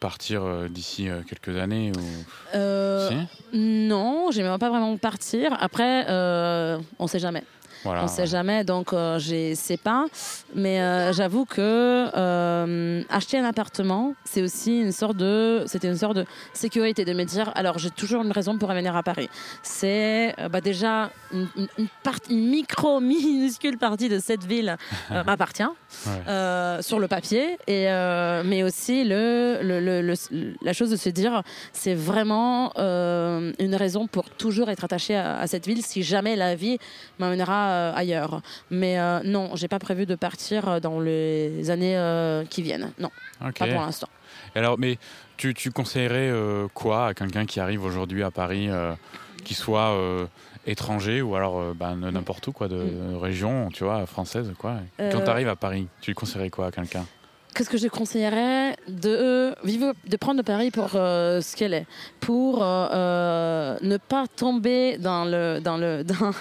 partir d'ici quelques années ou... Si non, j'aimerais pas vraiment partir. Après, on sait jamais on ne sait jamais, donc euh, je ne sais pas. Mais euh, j'avoue que euh, acheter un appartement, c'est aussi une sorte de, c'était une sorte de sécurité de me dire, alors j'ai toujours une raison pour revenir à Paris. C'est bah, déjà une, une, micro <laughs> minuscule partie de cette ville <laughs> m'appartient sur le papier, et mais aussi le, le, la chose de se dire, c'est vraiment une raison pour toujours être attaché à, à cette ville si jamais la vie m'amènera euh, ailleurs. Mais euh, non, j'ai pas prévu de partir euh, dans les années qui viennent. Non, pas pour l'instant. Alors, mais tu, tu conseillerais quoi à quelqu'un qui arrive aujourd'hui à Paris, qui soit étranger ou alors bah, n'importe où, quoi, de mm. région, tu vois, française, quoi? Quand tu arrives à Paris, tu conseillerais quoi à quelqu'un? Qu'est-ce que je conseillerais de vivre, de prendre Paris pour euh, ce qu'elle est, pour euh, euh, ne pas tomber dans le dans le <laughs> dans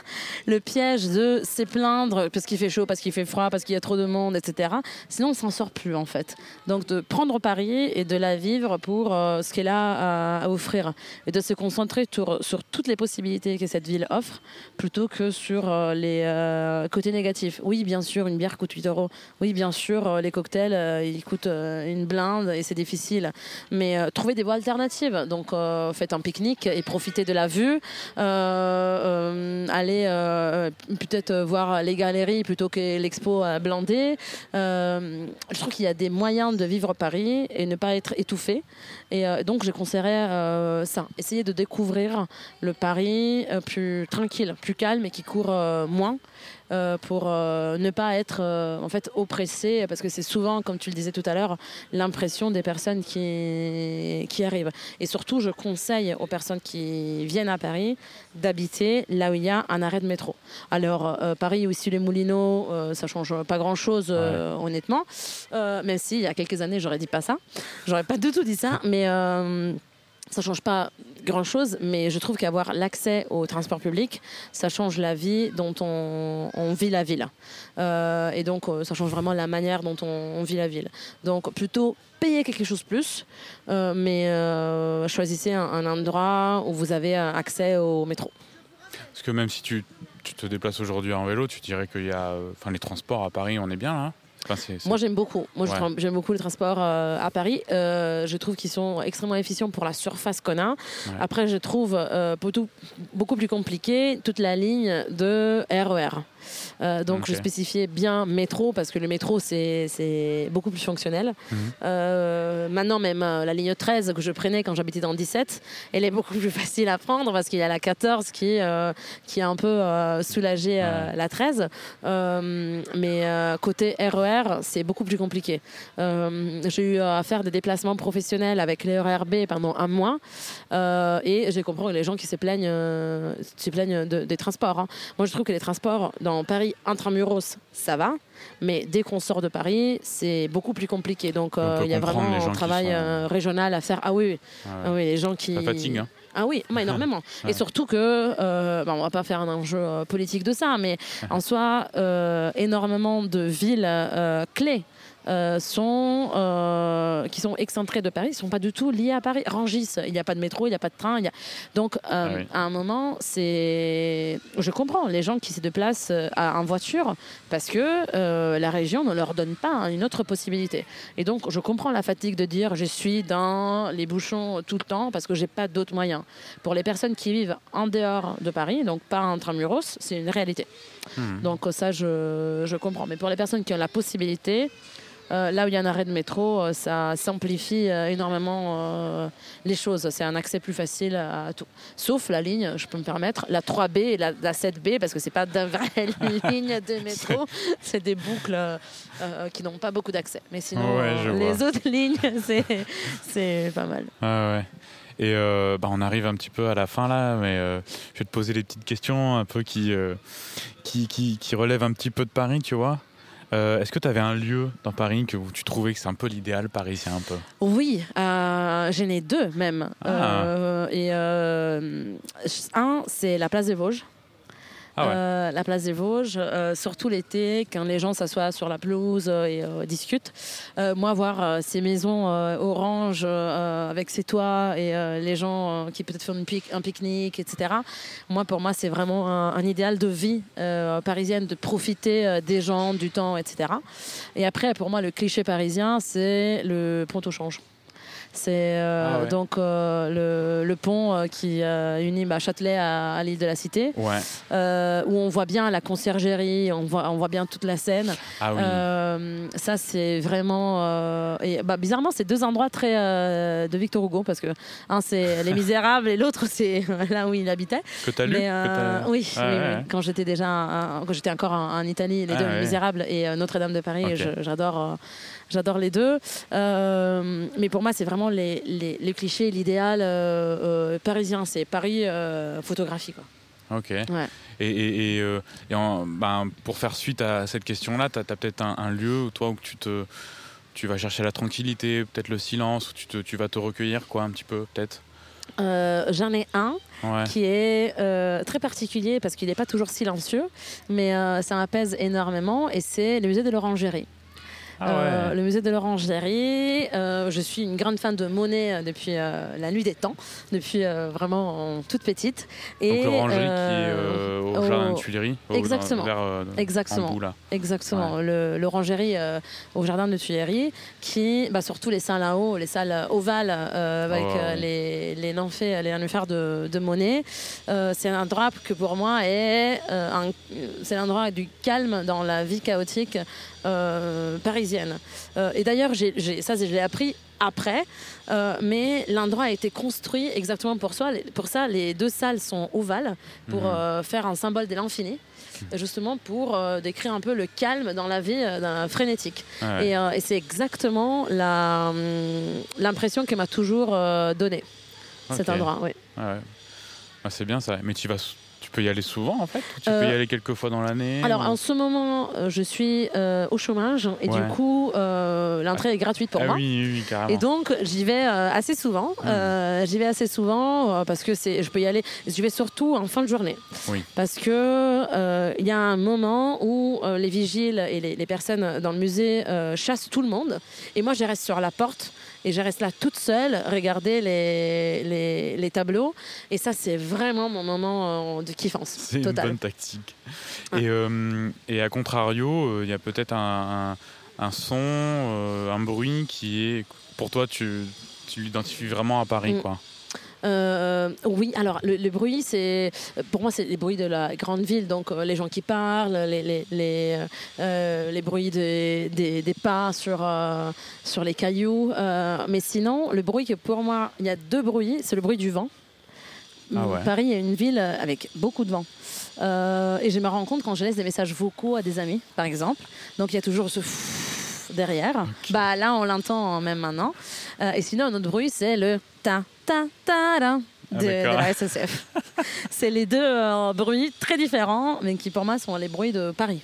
le piège de se plaindre parce qu'il fait chaud, parce qu'il fait froid, parce qu'il y a trop de monde, etc. Sinon, on s'en sort plus en fait. Donc de prendre Paris et de la vivre pour ce qu'elle a à, offrir et de se concentrer sur, sur, toutes les possibilités que cette ville offre plutôt que sur les côtés négatifs. Oui, bien sûr, une bière coûte 8 euros. Oui, bien sûr, les cocktails il coûte euh, une blinde et c'est difficile. Mais euh, trouver des voies alternatives. Donc euh, faites un pique-nique et profitez de la vue. allez peut-être voir les galeries plutôt que l'expo blindée. je trouve qu'il y a des moyens de vivre Paris et ne pas être étouffé. Et donc je conseillerais ça. Essayer de découvrir le Paris plus tranquille, plus calme et qui court moins. Euh, pour euh, ne pas être euh, en fait oppressé, parce que c'est souvent, comme tu le disais tout à l'heure, l'impression des personnes qui, qui arrivent. Et surtout, je conseille aux personnes qui viennent à Paris d'habiter là où il y a un arrêt de métro. Alors, Paris ou ici les Moulineaux, ça change pas grand-chose, honnêtement. même si, il y a quelques années, j'aurais dit pas ça. J'aurais pas du tout dit ça, <laughs> mais ça change pas grand-chose, mais je trouve qu'avoir l'accès au transport public, ça change la vie dont on, vit la ville. Euh, et donc, euh, ça change vraiment la manière dont on, vit la ville. Donc, plutôt payer quelque chose plus, euh, mais choisissez un, endroit où vous avez accès au métro. Parce que même si tu, tu te déplaces aujourd'hui en vélo, tu dirais qu'il y a... Enfin, les transports à Paris, on est bien là moi, j'aime beaucoup. Moi, j'aime beaucoup le transport euh, à Paris. Euh, je trouve qu'ils sont extrêmement efficients pour la surface qu'on a. Après, je trouve euh, beaucoup plus compliqué toute la ligne de RER. E donc, je spécifiais bien métro parce que le métro, c'est beaucoup plus fonctionnel. Mhm. maintenant, même la ligne 13 que je prenais quand j'habitais dans le 17, elle est beaucoup plus facile à prendre parce qu'il y a la 14 qui, qui a un peu soulagé la 13. mais côté RER, c'est beaucoup plus compliqué. Euh, j'ai eu à faire des déplacements professionnels avec les RRB pendant un mois euh, et j'ai compris les gens qui se plaignent, euh, se plaignent des transports. Hein. Moi, je trouve que les transports dans Paris intramuros, ça va. Mais dès qu'on sort de Paris, c'est beaucoup plus compliqué. Donc, On euh, il y a vraiment un travail sont- euh, régional à faire. Ah oui, oui. Ah ouais. Ah oui, les gens qui. Ça fatigue, hein. Ah oui, énormément. <laughs> Et surtout que, euh, bon, on va pas faire un enjeu euh, politique de ça, mais <laughs> en soi, euh, énormément de villes euh, clés. Euh, sont, euh, qui sont excentrées de Paris, ne sont pas du tout liées à Paris. Rangis, il n'y a pas de métro, il n'y a pas de train. il Y a... Donc, euh, Ah oui. à un moment, c'est. Je comprends les gens qui se déplacent en voiture parce que la région ne leur donne pas hein, une autre possibilité. Et donc, je comprends la fatigue de dire je suis dans les bouchons tout le temps parce que j'ai pas d'autres moyens. Pour les personnes qui vivent en dehors de Paris, donc pas intramuros, c'est une réalité. Hmm. Donc, ça, je, je comprends. Mais pour les personnes qui ont la possibilité, euh, là où il y a un arrêt de métro, euh, ça simplifie euh, énormément les choses. C'est un accès plus facile à tout. Sauf la ligne, je peux me permettre, la 3B et la, la 7B, parce que c'est pas de vraies <laughs> lignes de métro, c'est des boucles qui n'ont pas beaucoup d'accès. Mais sinon, Ouais, les vois. autres <laughs> lignes, c'est, pas mal. Ah ouais. Et euh, bah, on arrive un petit peu à la fin là, mais euh, je vais te poser des petites questions un peu qui, euh, qui, qui, qui relèvent un petit peu de Paris, tu vois. Euh, Est-ce que tu avais un lieu dans Paris que tu trouvais que c'est un peu l'idéal parisien un peu? Oui, euh, j'en ai deux même. Ah. Euh, et euh, un, c'est la place des Vosges. Ah. Euh, la place des Vosges, euh, surtout l'été, quand les gens s'assoient sur la pelouse euh, et discutent. Moi, voir ces maisons oranges avec ces toits et les gens qui peut-être font un pique-nique, etc. Moi, pour moi, c'est vraiment un, idéal de vie parisienne, de profiter des gens, du temps, etc. Et après, pour moi, le cliché parisien, c'est le pont au change. C'est euh, Ah ouais. donc euh, le, le pont euh, qui unit bah, Châtelet à, à l'île de la Cité Ouais. où on voit bien la conciergerie, on voit, on voit bien toute la scène. Ah oui. Ça, c'est vraiment. et, bah, bizarrement, c'est deux endroits très de Victor Hugo, parce que un, c'est <laughs> Les Misérables et l'autre, c'est <laughs> là où il habitait. que tu as lu Mais, que t'as- oui, Ouais, oui, quand j'étais déjà un- quand j'étais encore en, en Italie, les Ah, deux. Les Misérables et Notre-Dame de Paris, j'adore. J'adore les deux. Euh, mais pour moi, c'est vraiment les, les, les clichés, l'idéal euh, euh, parisien. C'est Paris photographie. Quoi. Ok. Ouais. Et, et, et, et en- ben, pour faire suite à cette question-là, tu as, peut-être un, un lieu où toi où tu te tu vas chercher la tranquillité, peut-être le silence, où tu, te, tu vas te recueillir quoi un petit peu peut-être? Euh, J'en ai un Ouais. qui est euh, très particulier parce qu'il n'est pas toujours silencieux, mais euh, ça m'apaise énormément et c'est le musée de l'Orangerie. Ah Euh, ouais. le musée de l'Orangerie, euh, je suis une grande fan de Monet euh, depuis la nuit des temps, depuis vraiment toute petite. Donc l'orangerie qui est au, jardin de Tuileries. au- Exactement. vers, Exactement. En bout. Exactement, l'orangerie au jardin de Tuileries, qui, bah, surtout les salles en haut, les salles ovales avec Oh, les, les nymphées, les nénuphars de, de Monet, c'est un endroit que pour moi est un- c'est l'endroit du calme dans la vie chaotique euh, parisienne. Euh, et d'ailleurs, j'ai- ça, je l'ai appris après, euh, mais l'endroit a été construit exactement pour ça. Pour ça, les deux salles sont ovales pour Mhm. faire un symbole de l'infini justement pour euh, décrire un peu le calme dans la vie euh, dans la frénétique. Ouais. Et, euh, et c'est exactement la, hum, l'impression que m'a toujours euh, donné cet endroit. Oui. Ouais. Ah, c'est bien ça. Mais tu vas, tu peux y aller souvent en fait. ou Tu Euh, peux y aller quelques fois dans l'année. Alors ou- en ce moment, euh, je suis euh, au chômage et Ouais. du coup, euh, l'entrée est gratuite pour ah moi. oui, oui, carrément. Et donc j'y vais euh, assez souvent. Euh, j'y vais assez souvent euh, parce que c'est, je peux y aller. J'y vais surtout en fin de journée. Oui. Parce que euh, il y a un moment où euh, les vigiles et les, les personnes dans le musée euh, chassent tout le monde. Et moi, je reste sur la porte et je reste là toute seule, regarder les, les, les tableaux. Et ça, c'est vraiment mon moment euh, de kiffance C'est une bonne tactique. Ouais. Et, euh, et à contrario, euh, il y a peut-être un, un, un son, un bruit qui est, pour toi, tu, tu l'identifies vraiment à Paris. Mm. Quoi. Euh, oui, alors le, le bruit, c'est pour moi c'est les bruits de la grande ville, donc euh, les gens qui parlent, les, les, les, euh, les bruits des, des, des pas sur, sur les cailloux. mais sinon, le bruit que pour moi, il y a deux bruits, c'est le bruit du vent. Ah ouais. Paris est une ville avec beaucoup de vent. Et je me rends compte quand je laisse des messages vocaux à des amis, par exemple. Donc il y a toujours ce derrière. Bah là, on l'entend même maintenant. Euh, et sinon, un autre bruit, c'est le ta ta ta ta de, de la SSF. <laughs> c'est les deux euh, bruits très différents, mais qui pour moi sont les bruits de Paris.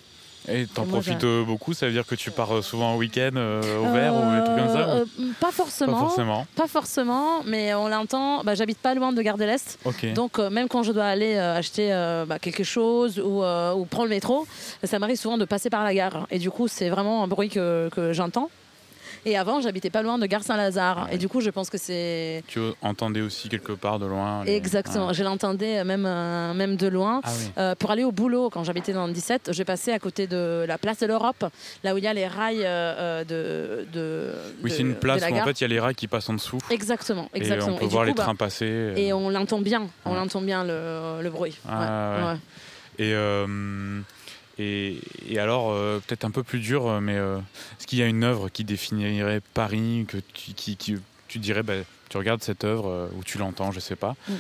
Et t'en profites euh, beaucoup? Ça veut dire que tu pars souvent au week-end au vert ou comme ça pas, forcément, pas forcément. Pas forcément. mais on l'entend. Bah, J'habite pas loin de Gare de l'Est. Donc, même quand je dois aller acheter bah, quelque chose ou, ou, prendre le métro, ça m'arrive souvent de passer par la gare. Et du coup, c'est vraiment un bruit que, que j'entends. Et avant, j'habitais pas loin de Gare Saint-Lazare. Et du coup, je pense que c'est. Tu entendais aussi quelque part de loin Exactement. Je l'entendais même, euh, même de loin. Ah euh, pour aller au boulot, quand j'habitais dans le 17, j'ai passé à côté de la place de l'Europe, là où il y a les rails euh, de, de, Oui, c'est une place où en fait il y a les rails qui passent en dessous. Exactement. exactement. Et on peut voir les trains bah, passer. Et on l'entend bien. On l'entend bien le, le bruit. Ah, et. Et, alors, euh, peut-être un peu plus dur, euh, mais euh, est-ce qu'il y a une œuvre qui définirait Paris, que qui, tu dirais, bah, tu regardes cette œuvre ou tu l'entends, je sais pas. Mm.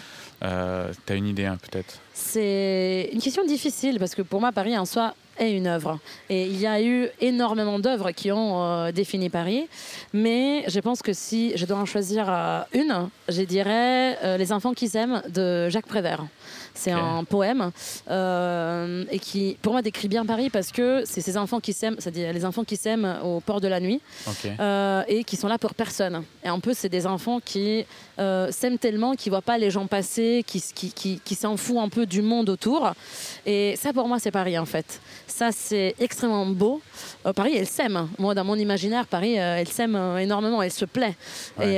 tu as une idée hein, peut-être C'est une question difficile parce que pour moi, Paris en soi est une œuvre. Et il y a eu énormément d'œuvres qui ont défini Paris. Mais je pense que si je dois en choisir une, je dirais Les enfants qui s'aiment de Jacques Prévert. C'est un poème euh, et qui, pour moi, décrit bien Paris parce que c'est ces enfants qui s'aiment, c'est-à-dire les enfants qui s'aiment au port de la nuit euh, et qui sont là pour personne. Et un peu, c'est des enfants qui euh, s'aiment tellement qu'ils voient pas les gens passer, qui, qui, qui, s'en foutent un peu du monde autour. Et ça, pour moi, c'est Paris en fait. Ça, c'est extrêmement beau. Paris, elle s'aime. Moi, dans mon imaginaire, Paris, elle s'aime énormément. Elle se plaît. Et,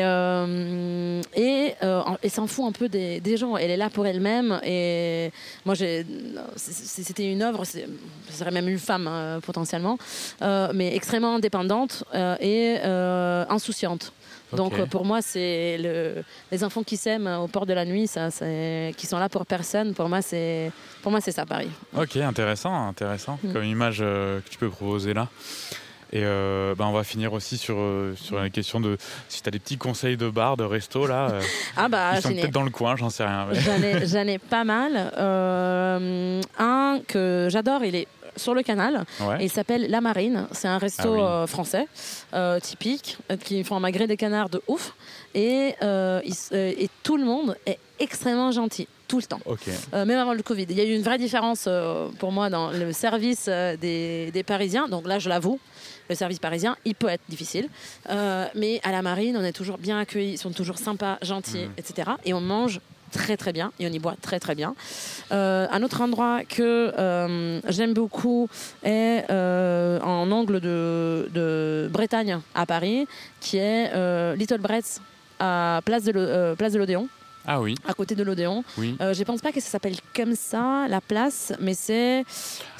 et elle s'en fout un peu des, des gens. Elle est là pour elle-même. Et moi, c'était une œuvre, ce serait même une femme hein, potentiellement, euh, mais extrêmement indépendante euh, et euh, insouciante. Donc pour moi, c'est le, les enfants qui s'aiment au port de la nuit, ça, qui sont là pour personne. Pour moi, c'est pour moi c'est ça Paris. Ok, intéressant, intéressant mm. comme image que tu peux proposer là. Et euh, bah, on va finir aussi sur, euh, sur la question de si tu as des petits conseils de bar, de resto là. Euh, <laughs> ah bah, ils sont peut-être dans le coin, j'en sais rien. <laughs> J'en ai, pas mal. un que j'adore, il est sur le canal. Et il s'appelle La Marine. C'est un resto ah français typique qui font un magret des canards de ouf. Et, et tout le monde est extrêmement gentil tout le temps. même avant le Covid. Il y a eu une vraie différence pour moi dans le service des, des, Parisiens. Donc là, je l'avoue, le service parisien, il peut être difficile. Euh, mais à la marine, on est toujours bien accueillis, ils sont toujours sympas, gentils, mmh. etc. Et on mange très très bien et on y boit très très bien. Euh, un autre endroit que euh, j'aime beaucoup est en angle de, Bretagne à Paris, qui est Little Brett's à Place de l'Odéon. Ah oui. À côté de l'Odéon. Oui. Euh, je pense pas que ça s'appelle comme ça, la place, mais c'est.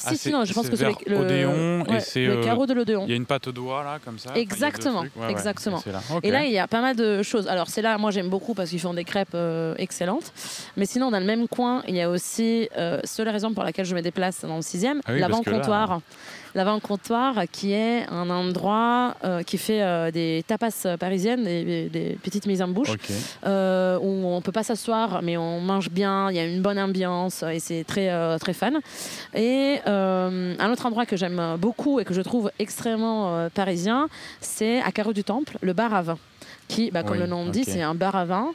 Ah, si, non, je pense que c'est le, Odéon et c'est. Le euh, carreau de l'Odéon. Il y a une pâte au doigt, là, comme ça. Exactement. exactement. Et là, il y a pas mal de choses. Alors, c'est là, moi, j'aime beaucoup parce qu'ils font des crêpes euh, excellentes. Mais sinon, dans le même coin, il y a aussi. Euh, seule raison pour laquelle je me déplace dans le 6e, ah l'avant-comptoir l'avant-comptoir qui est un endroit euh, qui fait des tapas parisiennes, des, petites mises en bouche, où on peut pas s'asseoir, mais on mange bien, il y a une bonne ambiance et c'est très, très fun. Et un autre endroit que j'aime beaucoup et que je trouve extrêmement parisien, c'est à Carreau du Temple, le bar à vin qui, bah, comme le nom dit, c'est un bar à vin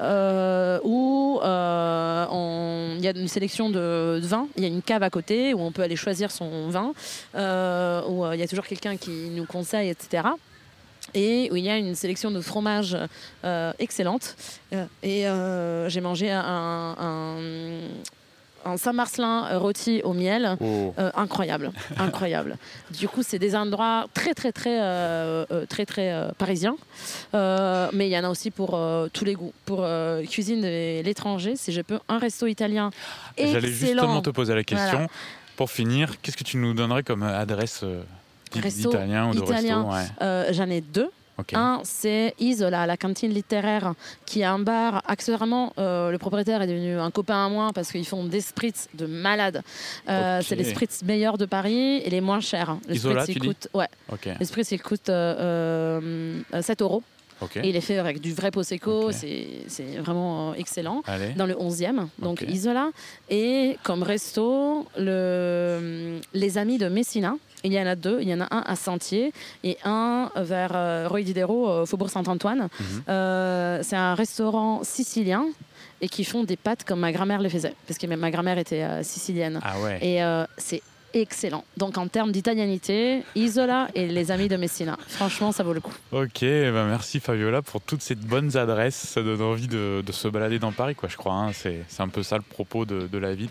euh, où euh, il y a une sélection de, vins. Il y a une cave à côté où on peut aller choisir son vin, euh, où il y a toujours quelqu'un qui nous conseille, etc et où il y a une sélection de fromages excellente. et j'ai mangé un, un Saint-Marcelin euh, rôti au miel, oh. euh, incroyable, <laughs> incroyable. Du coup, c'est des endroits très très très euh, très très, parisiens, mais il y en a aussi pour tous les goûts. Pour cuisine de l'étranger, si je peux, un resto italien. J'allais justement te poser la question. Pour finir, qu'est-ce que tu nous donnerais comme adresse ou de italien, resto J'en ai deux. Un, c'est Isola, la cantine littéraire, qui est un bar. Accessoirement, euh, le propriétaire est devenu un copain à moi parce qu'ils font des spritz de malade. Euh, c'est les spritz meilleurs de Paris et les moins chers. Les Isola, spritz, tu coûtent, ouais. Les spritz, ils coûtent 7 euh, euros. Et il est fait avec du vrai Prosecco, c'est vraiment excellent. Dans le 11e, donc Isola. Et comme resto, le, les amis de Messina, il y en a deux. Il y en a un à Sentier et un vers euh, Rue Diderot, Faubourg Saint-Antoine. Mhm. Euh, c'est un restaurant sicilien et qui font des pâtes comme ma grand-mère les faisait, parce que ma grand-mère était euh, sicilienne. Ah ouais. Et euh, c'est excellent. Donc en termes d'italianité, Isola et les amis de Messina. Franchement, ça vaut le coup. Ok, ben merci Fabiola pour toutes ces bonnes adresses. Ça donne envie de, de se balader dans Paris, quoi, je crois. Hein. C'est un peu ça le propos de, de la ville.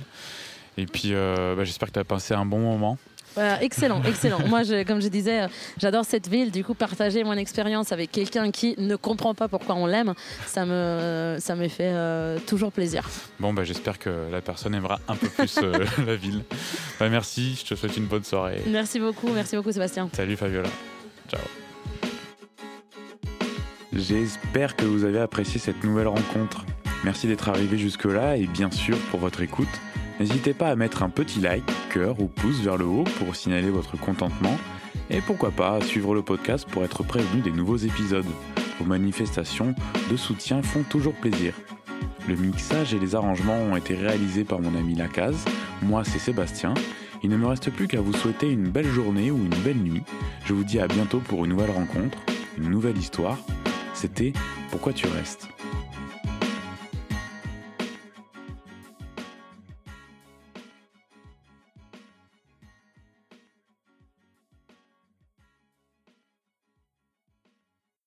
Et puis, euh, bah, j'espère que tu as passé un bon moment. Voilà, excellent, excellent. Moi, je, comme je disais, j'adore cette ville. Du coup, partager mon expérience avec quelqu'un qui ne comprend pas pourquoi on l'aime, ça me, ça me fait euh, toujours plaisir. Bon, bah, j'espère que la personne aimera un peu plus euh, <laughs> la ville. Bah, merci, je te souhaite une bonne soirée. Merci beaucoup, merci beaucoup Sébastien. Salut Fabiola. Ciao. J'espère que vous avez apprécié cette nouvelle rencontre. Merci d'être arrivé jusque-là et bien sûr pour votre écoute. N'hésitez pas à mettre un petit like, cœur ou pouce vers le haut pour signaler votre contentement et pourquoi pas à suivre le podcast pour être prévenu des nouveaux épisodes. Vos manifestations de soutien font toujours plaisir. Le mixage et les arrangements ont été réalisés par mon ami Lacaze. Moi, c'est Sébastien. Il ne me reste plus qu'à vous souhaiter une belle journée ou une belle nuit. Je vous dis à bientôt pour une nouvelle rencontre, une nouvelle histoire. C'était Pourquoi tu restes?